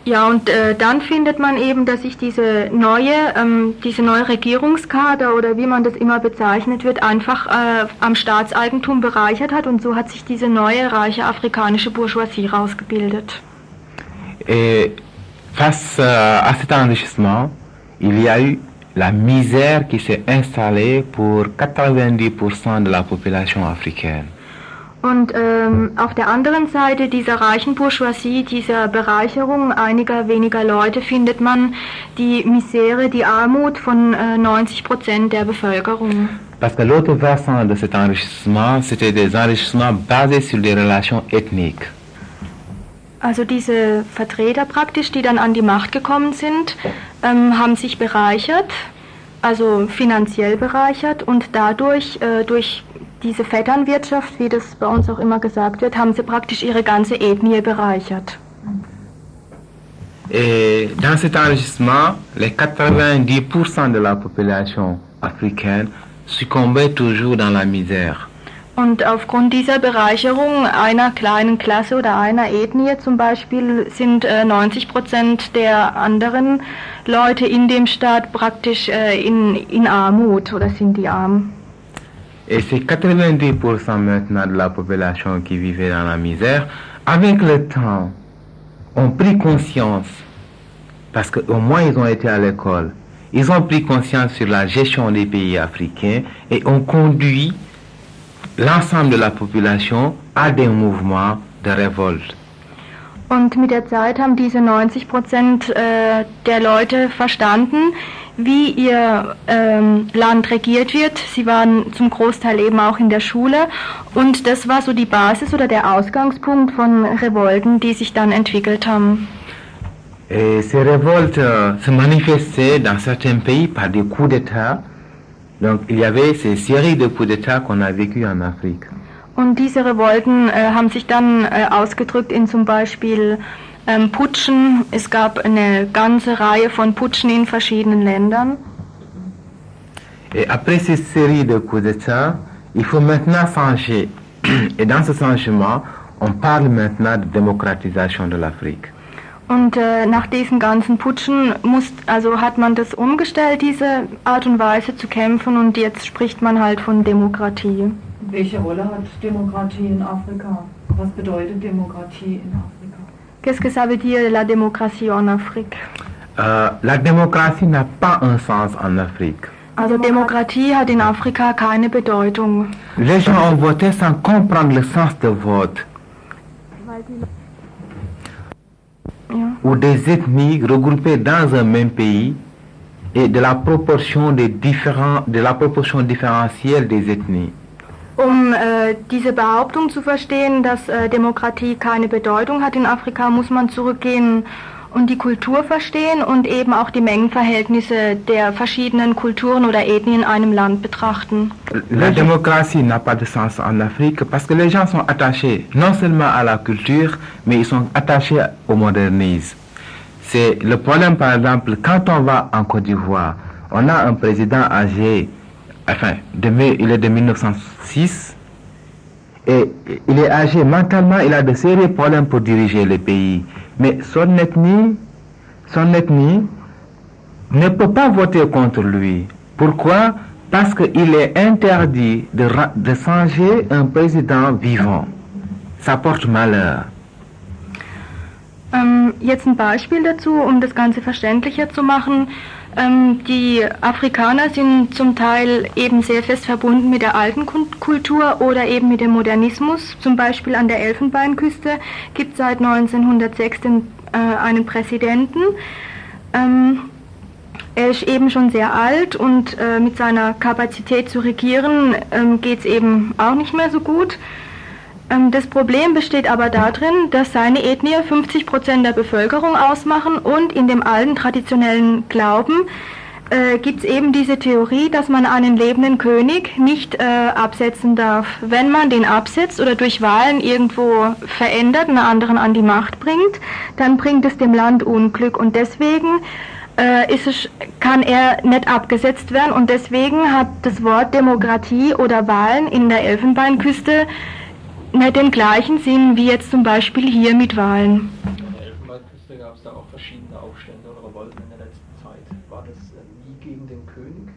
Ja, und äh, dann findet man eben, dass sich diese neue, ähm, diese neue Regierungskader oder wie man das immer bezeichnet wird, einfach äh, am Staatseigentum bereichert hat und so hat sich diese neue reiche afrikanische Bourgeoisie rausgebildet. Et face euh, à cet enrichissement, il y a eu la misère qui s'est installée pour 90% de la population africaine. Und ähm, auf der anderen Seite dieser reichen Bourgeoisie, dieser Bereicherung einiger weniger Leute, findet man die Misere, die Armut von äh, 90 Prozent der Bevölkerung. Parce que l'autre versant de cet enrichissement, c'était des enrichissements basés sur des relations ethniques. Also diese Vertreter praktisch, die dann an die Macht gekommen sind, ähm, haben sich bereichert, also finanziell bereichert und dadurch, äh, durch diese Vetternwirtschaft, wie das bei uns auch immer gesagt wird, haben sie praktisch ihre ganze Ethnie bereichert. Et dans cet enrichissement, les 90% de la population africaine succombaient toujours dans la misère. Und aufgrund dieser Bereicherung einer kleinen Klasse oder einer Ethnie zum Beispiel sind äh, 90 Prozent der anderen Leute in dem Staat praktisch äh, in, in Armut oder sind die arm. Et ces 90% maintenant de la population qui vivait dans la misère, avec le temps, ont pris conscience, parce qu'au moins ils ont été à l'école, ils ont pris conscience sur la gestion des pays africains et ont conduit l'ensemble de la population à des mouvements de révolte. Und mit der Zeit haben diese 90 Prozent äh, der Leute verstanden, wie ihr ähm, Land regiert wird. Sie waren zum Großteil eben auch in der Schule und das war so die Basis oder der Ausgangspunkt von Revolten, die sich dann entwickelt haben. Et ces révoltes euh, se manifestaient dans certains pays par des coups d'État. Donc il y avait ces séries de coups d'État qu'on a vécues en Afrique. Und diese Revolten äh, haben sich dann äh, ausgedrückt in zum Beispiel ähm, Putschen. Es gab eine ganze Reihe von Putschen in verschiedenen Ländern. Et après ces séries de coups d'État, il faut maintenant changer. Et dans ce changement, on parle maintenant de démocratisation de l'Afrique. Und äh, nach diesen ganzen Putschen muss, also hat man das umgestellt, diese Art und Weise zu kämpfen und jetzt spricht man halt von Demokratie. Welche Rolle hat Demokratie in Afrika? Was bedeutet Demokratie in Afrika? Qu'est-ce que ça veut dire la démocratie en Afrique? Euh, la démocratie n'a pas un sens en Afrique. Also Demokratie hat in Afrika keine Bedeutung. Les gens ont voté sans comprendre le sens de vote. Ja. Ou des ethnies regroupées dans un même pays et de la proportion des différents, de la proportion différentielle des ethnies. Um äh, diese Behauptung zu verstehen, dass äh, Demokratie keine Bedeutung hat in Afrika, muss man zurückgehen und die Kultur verstehen und eben auch die Mengenverhältnisse der verschiedenen Kulturen oder Ethnien in einem Land betrachten. La démocratie n'a pas de sens en Afrique parce que les gens sont attachés non seulement à la culture, mais ils sont attachés au modernisme. C'est le problème, par exemple, quand on va en Côte d'Ivoire, on a un président âgé, enfin, il est de 1906, et il est âgé mentalement, il a de sérieux problèmes pour diriger le pays. Mais son ethnie, son ethnie ne peut pas voter contre lui. Pourquoi? Parce qu'il est interdit de, de changer un président vivant. Ça porte malheur. Ähm, jetzt ein Beispiel dazu, um das Ganze verständlicher zu machen. Ähm, die Afrikaner sind zum Teil eben sehr fest verbunden mit der alten Kultur oder eben mit dem Modernismus. Zum Beispiel an der Elfenbeinküste gibt es seit 1906 den, äh, einen Präsidenten. Ähm, er ist eben schon sehr alt und äh, mit seiner Kapazität zu regieren ähm, geht es eben auch nicht mehr so gut. Ähm, Das Problem besteht aber darin, dass seine Ethnie 50 Prozent der Bevölkerung ausmachen und in dem alten traditionellen Glauben äh, gibt es eben diese Theorie, dass man einen lebenden König nicht äh, absetzen darf. Wenn man den absetzt oder durch Wahlen irgendwo verändert, einen anderen an die Macht bringt, dann bringt es dem Land Unglück und deswegen äh, es, kann er nicht abgesetzt werden und deswegen hat das Wort Demokratie oder Wahlen in der Elfenbeinküste nicht den gleichen Sinn wie jetzt zum Beispiel hier mit Wahlen. In der Elfenbeinküste gab es da auch verschiedene Aufstände oder Revolten in der letzten Zeit. War das äh, nie gegen den König?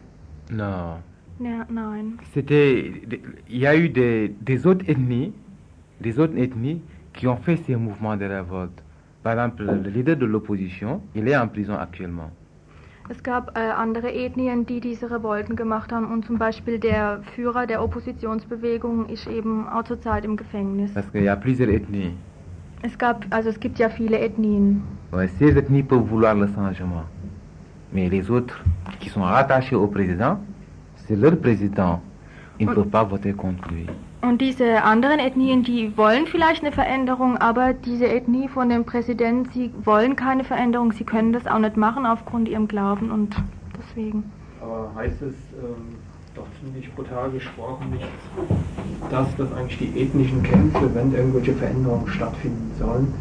Non. Ja, nein. C'était, il y a eu des, des autres ethnies, des autres ethnies qui ont fait ces mouvements de révolte. Par exemple, le leader de l'opposition, il est en prison actuellement. Es gab äh, andere Ethnien, die diese Revolten gemacht haben und zum Beispiel der Führer der Oppositionsbewegung ist eben auch zurzeit im Gefängnis. Parce qu'il y a plusieurs ethnies. Es gab, also es gibt ja viele Ethnien. Ouais, ces ethnies peuvent vouloir le changement. Mais les autres qui sont rattachés au président, c'est leur président. Ils ne peuvent pas voter contre lui. Und diese anderen Ethnien, die wollen vielleicht eine Veränderung, aber diese Ethnie von dem Präsidenten, sie wollen keine Veränderung, sie können das auch nicht machen aufgrund ihrem Glauben und deswegen. Aber heißt es ähm, doch ziemlich brutal gesprochen nicht, dass das eigentlich die ethnischen Kämpfe, wenn irgendwelche Veränderungen stattfinden sollen,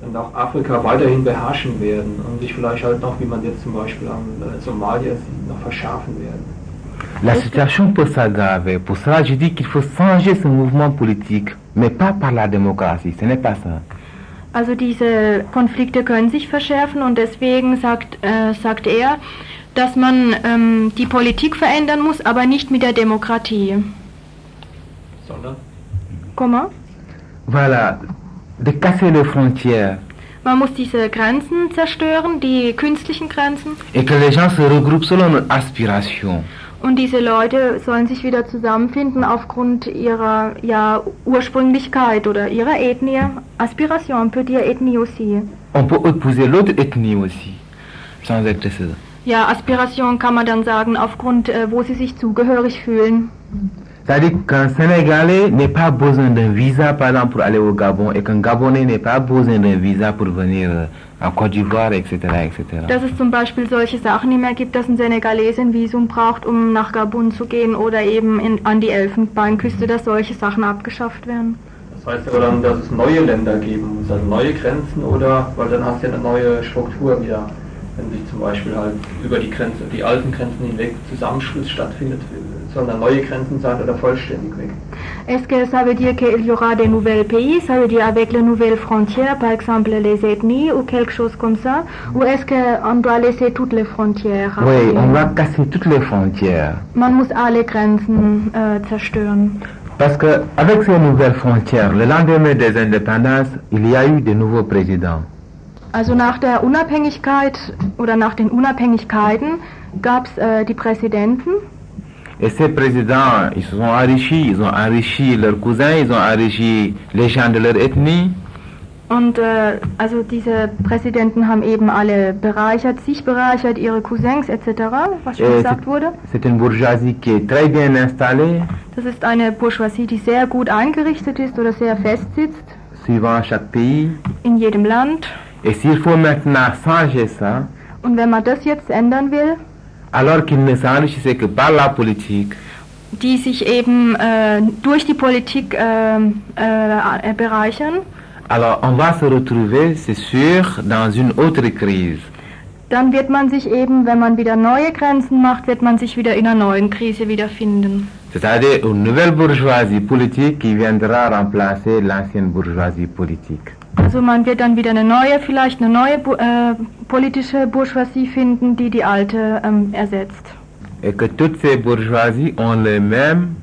dann auch Afrika weiterhin beherrschen werden und sich vielleicht halt noch, wie man jetzt zum Beispiel am äh, Somalia sieht, noch verschärfen werden? La situation peut s'aggraver. Pour cela, je dis qu'il faut changer ce mouvement politique, mais pas par la démocratie. Ce n'est pas ça. Also diese Konflikte können sich verschärfen und deswegen sagt, äh, sagt er, dass man ähm, die Politik verändern muss, aber nicht mit der Demokratie. Sondern Comment? Voilà, de casser les frontières Man muss diese Grenzen zerstören, die künstlichen Grenzen. et que les gens se regroupent selon leurs aspirations. Und diese Leute sollen sich wieder zusammenfinden aufgrund ihrer ja, Ursprünglichkeit oder ihrer Ethnie. Aspiration, on peut dire Ethnie aussi. On peut épouser l'autre ethnie aussi, sans être ça. Ja, Aspiration kann man dann sagen, aufgrund, äh, wo sie sich zugehörig fühlen. C'est-à-dire qu'un Sénégalais n'est pas besoin d'un visa, par exemple, pour aller au Gabon, et qu'un Gabonais n'est pas besoin d'un visa pour venir euh, en Côte d'Ivoire, etc., etc. Dass es zum Beispiel solche Sachen nicht mehr gibt, dass ein Senegalese ein Visum braucht, um nach Gabun zu gehen oder eben in, an die Elfenbeinküste, dass solche Sachen abgeschafft werden. Das heißt aber dann, dass es neue Länder geben muss, also neue Grenzen oder, weil dann hast du ja eine neue Struktur wieder, wenn sich zum Beispiel halt über die Grenze, die alten Grenzen hinweg Zusammenschluss stattfindet, dann neue Grenzen sein oder vollständig weg. Est-ce que ça veut dire qu'il y aura des nouveaux pays, ça veut dire avec les nouvelles frontières, par exemple les ethnies ou quelque chose comme ça, ou est-ce qu'on doit laisser toutes les frontières Oui, on va casser toutes les frontières. Man muss alle Grenzen äh, zerstören. Parce que avec ces nouvelles frontières, le lendemain des indépendances, il y a eu de nouveaux présidents. Also nach der Unabhängigkeit oder nach den Unabhängigkeiten gab es äh, die Präsidenten Et ces présidents, ils se sont enrichis, ils ont enrichi leurs cousins, ils ont enrichi les gens de leur ethnie. und äh, also diese Präsidenten haben eben alle bereichert, sich bereichert, ihre Cousins etc., was schon Äh, gesagt wurde. C'est une bourgeoisie qui est très bien installée, Das ist eine Bourgeoisie, die sehr gut eingerichtet ist oder sehr fest sitzt suivant chaque pays. in jedem Land. Et s'il faut maintenant changer ça, Und wenn man das jetzt ändern will, alors qu'ils ne s'enrichissaient que par la politique, die sich eben äh, durch die Politik äh, äh, bereichern, alors on va se retrouver, c'est sûr, dans une autre crise. Dann wird man sich eben, wenn man wieder neue Grenzen macht, wird man sich wieder in einer neuen Krise wiederfinden. C'est-à-dire une nouvelle bourgeoisie politique qui viendra remplacer l'ancienne bourgeoisie politique. Also man wird dann wieder eine neue, vielleicht eine neue äh, politische Bourgeoisie finden, die die alte ähm, ersetzt. Et que toutes ces bourgeoisies ont le même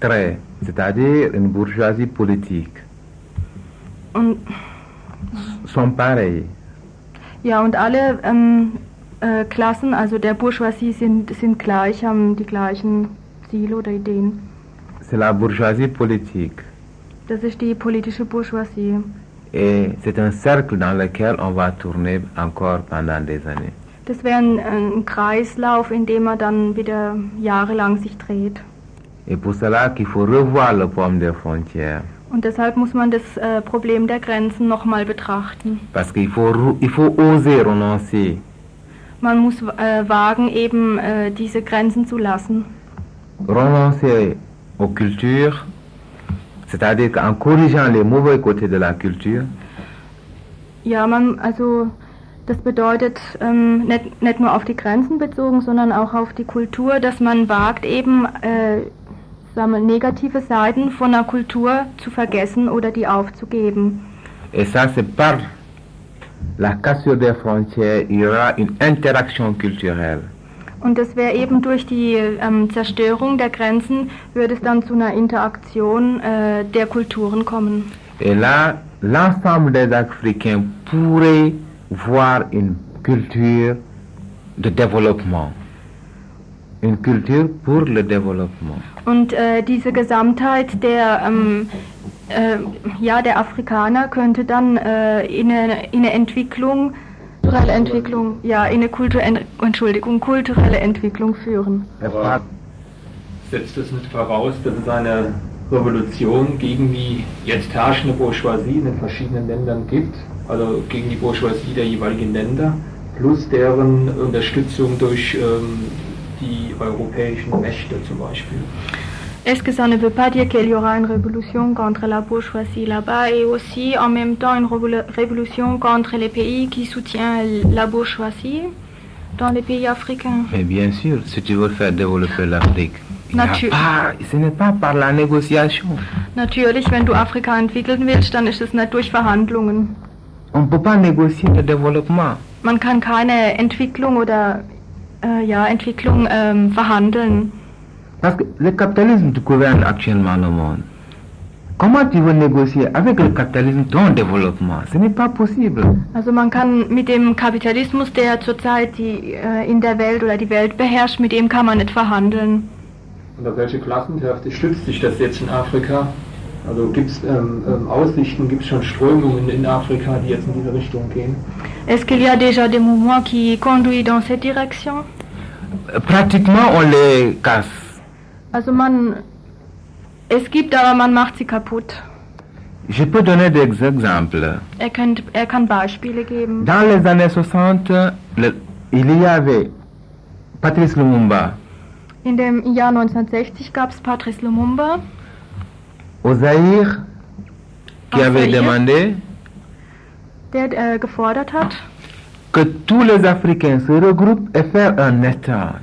trait, c'est-à-dire une bourgeoisie politique, Und sont pareilles. Ja, und alle ähm, äh, Klassen, also der Bourgeoisie sind, sind gleich, haben die gleichen Ziele oder Ideen. C'est la bourgeoisie politique. Das ist die politische Bourgeoisie. Et c'est un cercle dans lequel on va tourner encore pendant des années. Das wäre ein, ein Kreislauf, in dem man dann wieder jahrelang sich dreht. Et pour cela qu'il faut revoir le problème des frontières. Und deshalb muss man das äh, Problem der Grenzen nochmal betrachten. Parce qu'il faut, il faut oser renoncer Man muss äh, wagen, eben äh, diese Grenzen zu lassen. renoncer aux cultures, c'est-à-dire qu'en corrigeant les mauvais côtés de la culture, Ja, man, also das bedeutet ähm, nicht, nicht nur auf die Grenzen bezogen, sondern auch auf die Kultur, dass man wagt, eben äh, negative Seiten von einer Kultur zu vergessen oder die aufzugeben. et ça c'est par la cassure des frontières, il y aura une interaction culturelle. Und das wäre eben durch die ähm, Zerstörung der Grenzen, würde es dann zu einer Interaktion äh, der Kulturen kommen. Et là, l'ensemble des Africains pourraient voir une culture de développement. Une culture pour le développement. Und äh, diese Gesamtheit der, ähm, äh, ja, der Afrikaner könnte dann äh, in, eine, in eine Entwicklung, kulturelle Entwicklung, ja, in eine Kultur, Entschuldigung, kulturelle Entwicklung führen. Aber setzt es nicht voraus, dass es eine Revolution gegen die jetzt herrschende Bourgeoisie in den verschiedenen Ländern gibt, also gegen die Bourgeoisie der jeweiligen Länder, plus deren Unterstützung durch ähm, die europäischen Mächte zum Beispiel. Est-ce que ça ne veut pas dire qu'il y aura une révolution contre la bourgeoisie là-bas et aussi en même temps une révolution contre les pays qui soutiennent la bourgeoisie dans les pays africains Mais bien sûr, si tu veux faire développer l'Afrique, pas- ce n'est pas par la négociation. Natürlich, wenn du Afrika entwickeln willst, dann ist es nicht durch Verhandlungen. On peut pas négocier le développement. Man kann keine Entwicklung oder äh, ja, Entwicklung ähm, verhandeln. Parce que le capitalisme gouverne actuellement le monde. Comment tu veux négocier avec le capitalisme ton développement Ce n'est pas possible. Also man kann mit dem Kapitalismus, der zurzeit die, äh, in der Welt oder die Welt beherrscht, mit dem kann man nicht verhandeln. Auf welche Klassenkräfte stützt sich das jetzt in Afrika? Also gibt es ähm, ähm, Aussichten, gibt es schon Strömungen in Afrika, die jetzt in diese Richtung gehen? Est-ce qu'il y a déjà des mouvements qui conduisent dans cette direction Pratiquement, on les casse. Also man, es gibt, aber man macht sie kaputt. Je peux donner des exemples. Er, könnt, er kann Beispiele geben. Dans les années 60, le- il y avait Patrice Lumumba In dem Jahr 1960 gab es Patrice Lumumba, au qui avait demandé der äh, gefordert hat, que tous les Africains se regroupent et faire un État.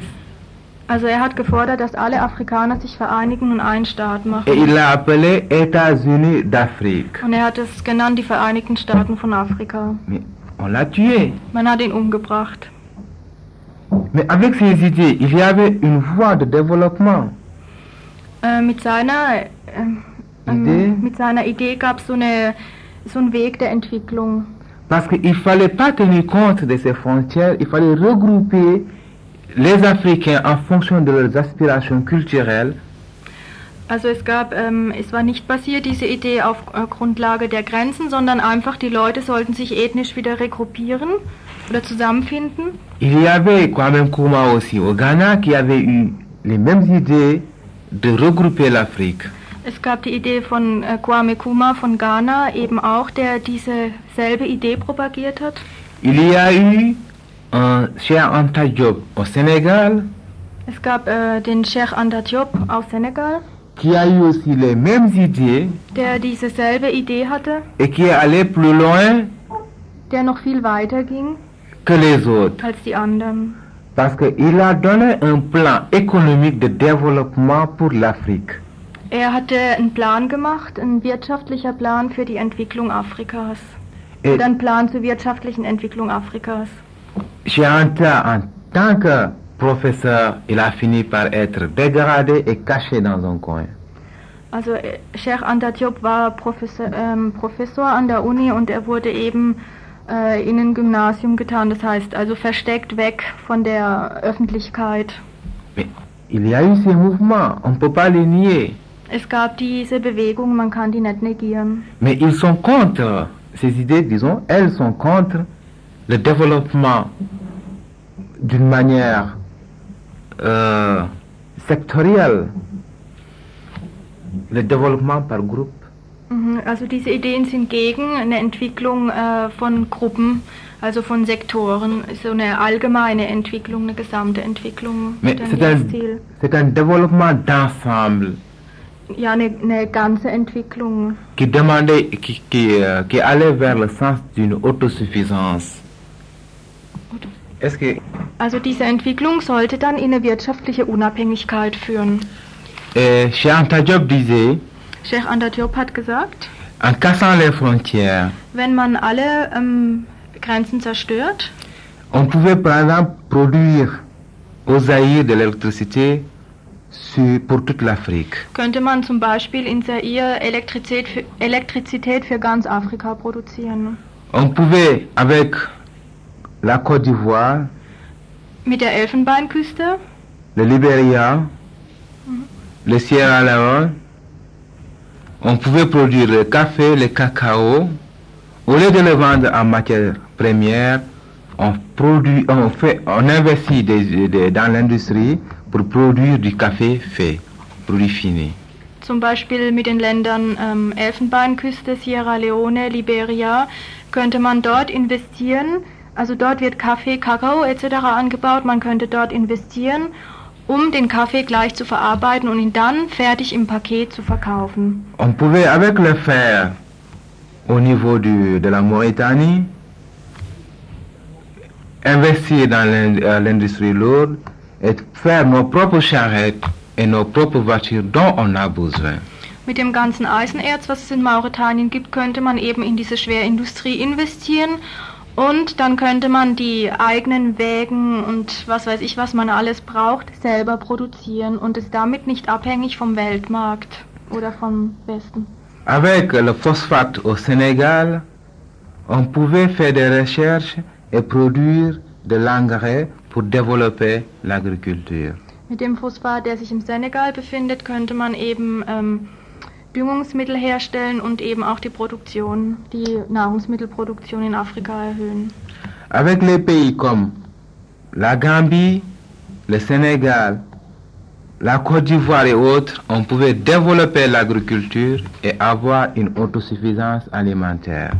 Also er hat gefordert, dass alle Afrikaner sich vereinigen und einen Staat Et machen. il l'a appelé États-Unis d'Afrique. Und er hat es genannt, die Vereinigten Staaten von Afrika. Mais on l'a tué. Man hat ihn umgebracht. Mais avec ces idées, il y avait une voie de développement. Äh, mit seiner ähm, Idee? ähm, mit seiner Idee gab es so, eine, so einen Weg der Entwicklung. Parce qu'il fallait pas tenir compte de ces frontières, il fallait regrouper les Africains en fonction de leurs aspirations culturelles Also es gab, ähm, es war nicht basiert diese Idee auf äh, Grundlage der Grenzen, sondern einfach die Leute sollten sich ethnisch wieder regruppieren oder zusammenfinden. Il y avait Kwame Nkrumah aussi au Ghana qui avait eu les mêmes idées de regrouper l'Afrique. Es gab die Idee von äh, Kwame Kuma von Ghana eben auch, der diese selbe Idee propagiert hat. Il y a eu un Cheikh Anta Diop au Sénégal Es gab äh, den Sheikh Anta Diop aus Senegal, qui a eu aussi les mêmes idées der diese selbe Idee hatte, et qui est allé plus loin der noch viel weiter ging que les autres. als die anderen. Parce qu'il a donné un plan économique de développement pour l'Afrique. Er hatte einen Plan gemacht, ein wirtschaftlicher Plan für die Entwicklung Afrikas. Et Oder einen Plan zur wirtschaftlichen Entwicklung Afrikas. Cheikh Anta, en tant que professeur, il a fini par être dégradé et caché dans un coin. Also äh, Sheikh Anta Diop war Professor, ähm, Professor an der Uni und er wurde eben äh, in ein Gymnasium getan, das heißt also versteckt weg von der Öffentlichkeit. Mais il y a eu ces mouvements, on ne peut pas les nier. Es gab diese Bewegung, man kann die nicht negieren. Mais ils sont contre, ces idées, disons, elles sont contre le développement d'une manière euh, sectorielle, le développement par groupe. Mhm, Also diese Ideen sind gegen eine Entwicklung äh, von Gruppen, also von Sektoren, so eine allgemeine Entwicklung, eine gesamte Entwicklung. Un, c'est un développement d'ensemble Ja, eine, eine ganze Entwicklung. qui demandait, qui, qui, euh, qui allait vers le sens d'une autosuffisance. Also diese Entwicklung sollte dann in eine wirtschaftliche Unabhängigkeit führen. euh, chez Anta Diop disait, Sheikh Anta Diop hat gesagt, en cassant les frontières, wenn man alle ähm, Grenzen zerstört, on pouvait par exemple produire au Zaïre de l'électricité pour toute l'Afrique. könnte man zum Beispiel in Zaire Elektrizität für, Elektrizität für ganz Afrika produzieren. On pouvait, avec la Côte d'Ivoire, Mit der Elfenbeinküste, le Libéria, le Sierra Leone, on pouvait produire le café, le cacao. Au lieu de le vendre en matière première, on produit, on fait, on investit des- des- dans l'industrie pour produire du café fait, produit fini. zum Beispiel mit den Ländern ähm, Elfenbeinküste, Sierra Leone, Liberia, könnte man dort investieren. Also dort wird Kaffee, Kakao etc. angebaut. Man könnte dort investieren, um den Kaffee gleich zu verarbeiten und ihn dann fertig im Paket zu verkaufen. On pouvait, avec le fer, au niveau du, de la Mauritanie, investir dans euh, l'industrie lourde et faire nos propres charrettes et nos propres voitures dont on a besoin. Mit dem ganzen Eisenerz, was es in Mauretanien gibt, könnte man eben in diese Schwerindustrie investieren und dann könnte man die eigenen Wägen und was weiß ich, was man alles braucht, selber produzieren und ist damit nicht abhängig vom Weltmarkt oder vom Westen. Avec le phosphate au Sénégal, on pouvait faire des recherches et produire de l'engrais pour développer l'agriculture. Mit dem Phosphat, der sich im Senegal befindet, könnte man eben ähm, Düngungsmittel herstellen und eben auch die Produktion, die Nahrungsmittelproduktion in Afrika erhöhen. Avec les pays comme la Gambie, le Sénégal, la Côte d'Ivoire et autres, on pouvait développer l'agriculture et avoir une autosuffisance alimentaire.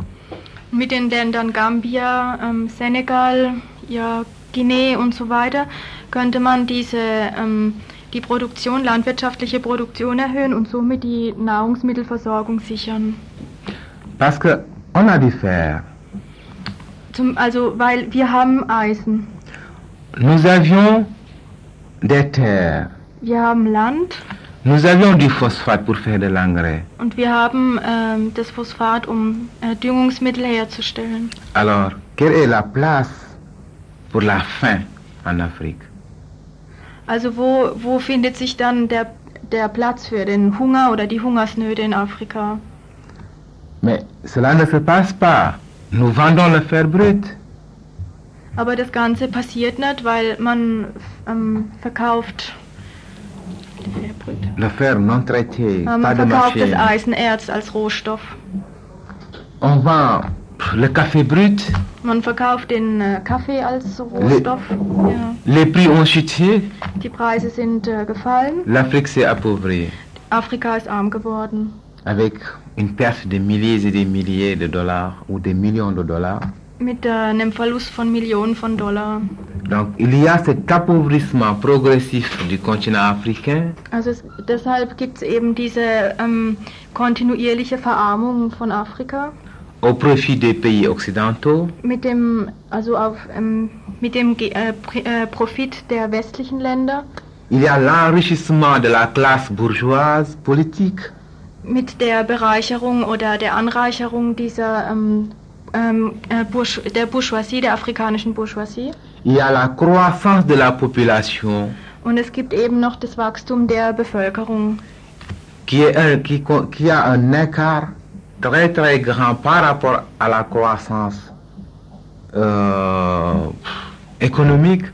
Mit den Ländern Gambia, ähm, Senegal, ja, Guinea und so weiter könnte man diese ähm, die Produktion, landwirtschaftliche Produktion erhöhen und somit die Nahrungsmittelversorgung sichern. Parce que on a du fer. Zum, also weil wir haben Eisen, Nous avions des terres. wir haben Land Nous avions du phosphate pour faire de l'engrais. und wir haben ähm, das Phosphat, um äh, Düngungsmittel herzustellen. Alors, quelle est la place pour la faim en Afrique Also wo, wo findet sich dann der, der Platz für den Hunger oder die Hungersnöte in Afrika? Mais cela ne se passe pas. Nous vendons le fer brut. Aber das Ganze passiert nicht, weil man ähm, verkauft, Le fer non traité, äh, man verkauft das. Eisenerz als Rohstoff. On vend le café brut. Man verkauft den äh, Kaffee als Rohstoff. Ja. Les prix ont chuté. Die Preise sind äh, gefallen. L'Afrique s'est appauvrie Afrika ist arm geworden. avec une perte de milliers et des milliers de dollars ou des millions de dollars. Mit äh, einem Verlust von Millionen von Dollar. Donc il y a cet appauvrissement progressif du continent africain Also es, deshalb gibt es eben diese ähm, kontinuierliche Verarmung von Afrika. Au profit des pays occidentaux Mit dem, also auf, ähm, mit dem äh, äh, Profit der westlichen Länder. Il y a l'enrichissement de la classe bourgeoise politique. mit der Bereicherung oder der Anreicherung dieser ähm, ähm, äh, Bourge der Bourgeoisie, der afrikanischen Bourgeoisie. Il y a la croissance de la population Und es gibt eben noch das Wachstum der Bevölkerung, qui, est un- qui, qui a un écart très très grand par rapport à la croissance euh, économique.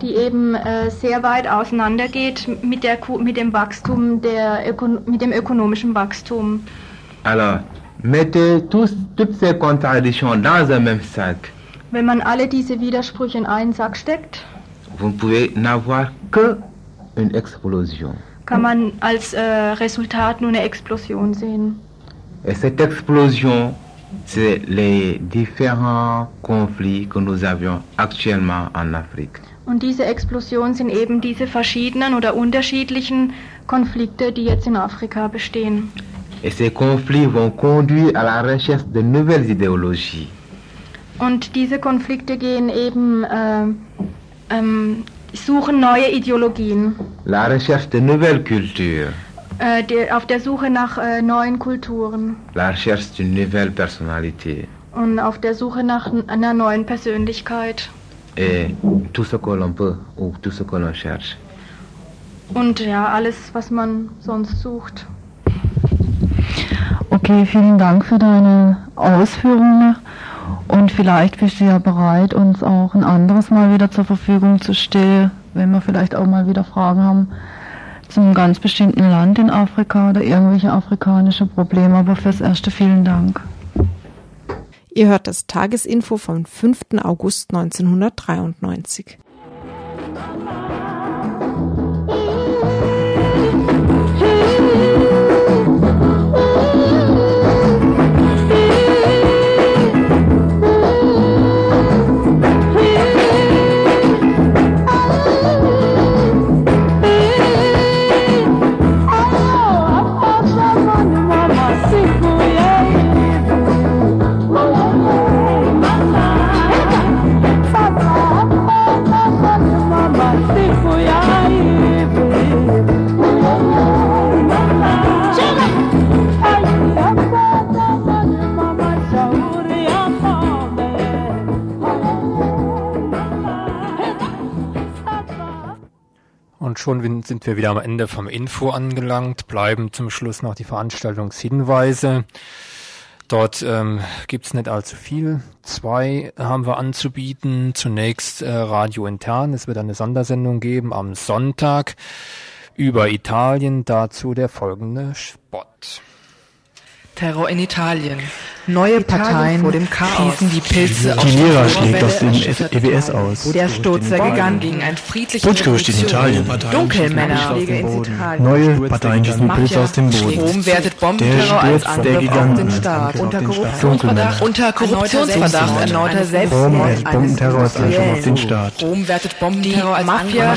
die eben äh, sehr weit auseinandergeht mit, der, mit dem Wachstum, der mit dem ökonomischen Wachstum. Alors, mettez tous, toutes ces contradictions dans un même sac. Wenn man alle diese Widersprüche in einen Sack steckt, Vous pouvez n'avoir que une explosion. kann man als äh, Resultat nur eine Explosion sehen. Et cette explosion, c'est les différents conflits que nous avions actuellement en Afrique. Und diese Explosion sind eben diese verschiedenen oder unterschiedlichen Konflikte, die jetzt in Afrika bestehen. Et ces conflits vont conduire à la recherche de nouvelles idéologies. Und diese Konflikte gehen eben, äh, ähm, suchen neue Ideologien, La recherche de nouvelles cultures. Äh, die, auf der Suche nach äh, neuen Kulturen La recherche d'une nouvelle personnalité. und auf der Suche nach einer neuen Persönlichkeit. Et tout ce que l'on peut ou tout ce que l'on cherche. Und ja, alles, was man sonst sucht. Okay, vielen Dank für deine Ausführungen. Und vielleicht bist du ja bereit, uns auch ein anderes Mal wieder zur Verfügung zu stellen, wenn wir vielleicht auch mal wieder Fragen haben zu einem ganz bestimmten Land in Afrika oder irgendwelche afrikanische Probleme. Aber fürs Erste vielen Dank. Ihr hört das Tagesinfo vom 5. August 1993. Und schon sind wir wieder am Ende vom Info angelangt, bleiben zum Schluss noch die Veranstaltungshinweise. Dort ähm, gibt's nicht allzu viel. Zwei haben wir anzubieten. Zunächst äh, Radio Intern. Es wird eine Sondersendung geben am Sonntag über Italien. Dazu der folgende Spot. Terror in Italien. Neue Parteien vor dem Chaos. schießen die Pilze Die Lira schlägt aus dem EWS aus. Der Sturz der Giganten gegen ein friedliches Putschgerücht in Italien. Dunkelmänner. Neue Parteien schießen die Pilze aus dem Boden. Rom wertet Bombenterror als Angriff auf den Staat. Unter. Korruptionsverdacht, unter Korruptionsverdacht erneuter Rom Selbstmord wertet Bombenterror als Angriff auf den Staat. Rom wertet Bombenterror als Mafia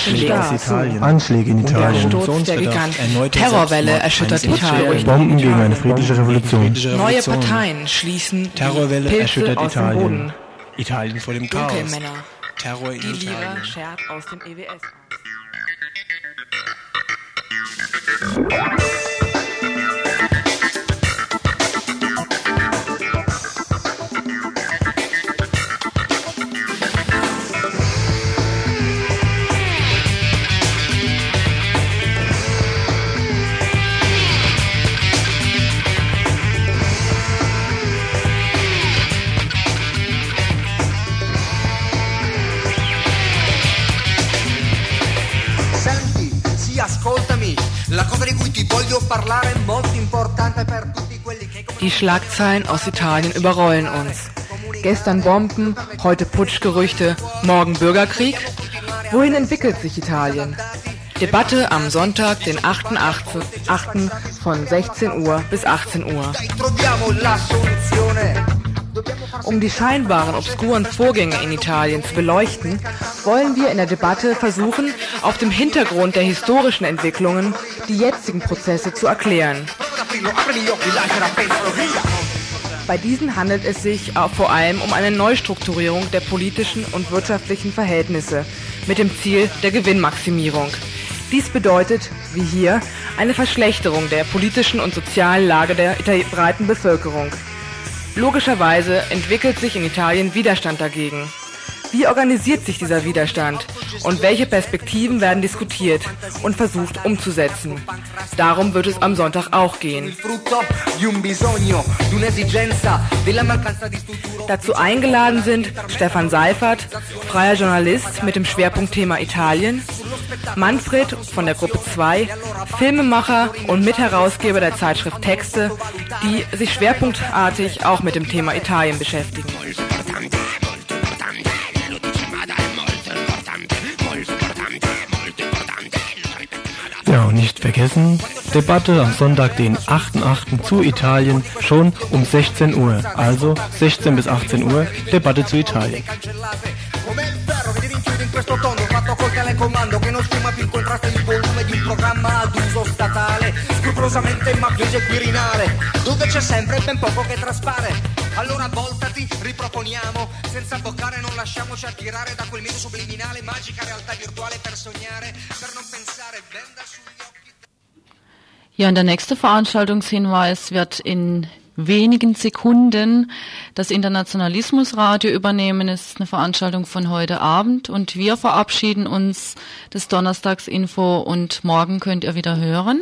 Anschläge in Der Italien. Sturz der Giganten. Terrorwelle erschüttert Italien. Bomben gegen eine friedliche Revolution. Neue Parteien schließen Terrorwelle Pilze erschüttert aus dem Italien. Boden. Italien vor dem Chaos. Dunkelmänner. Terror in Die Lira Italien. schert aus dem EWS aus. Die Schlagzeilen aus Italien überrollen uns. Gestern Bomben, heute Putschgerüchte, morgen Bürgerkrieg. Wohin entwickelt sich Italien? Debatte am Sonntag, den 8.8. von 16 Uhr bis 18 Uhr. Um die scheinbaren obskuren Vorgänge in Italien zu beleuchten, wollen wir in der Debatte versuchen, auf dem Hintergrund der historischen Entwicklungen die jetzigen Prozesse zu erklären. Bei diesen handelt es sich vor allem um eine Neustrukturierung der politischen und wirtschaftlichen Verhältnisse mit dem Ziel der Gewinnmaximierung. Dies bedeutet, wie hier, eine Verschlechterung der politischen und sozialen Lage der breiten Bevölkerung. Logischerweise entwickelt sich in Italien Widerstand dagegen. Wie organisiert sich dieser Widerstand und welche Perspektiven werden diskutiert und versucht umzusetzen? Darum wird es am Sonntag auch gehen. Dazu eingeladen sind Stefan Seifert, freier Journalist mit dem Schwerpunktthema Italien, Manfred von der Gruppe 2, Filmemacher und Mitherausgeber der Zeitschrift Texte, die sich schwerpunktartig auch mit dem Thema Italien beschäftigen. Nicht vergessen, Debatte am Sonntag, den 8.8. zu Italien, schon um 16 Uhr. Also 16 bis 18 Uhr, Debatte zu Italien. E ben. Allora voltati, riproponiamo, senza boccare non lasciamoci attirare da quel mito subliminale, magica realtà virtuale per sognare, per non pensare, benda sugli. Ja, und der nächste Veranstaltungshinweis wird in wenigen Sekunden das Internationalismusradio übernehmen. Es ist eine Veranstaltung von heute Abend und wir verabschieden uns des Donnerstagsinfo und morgen könnt ihr wieder hören.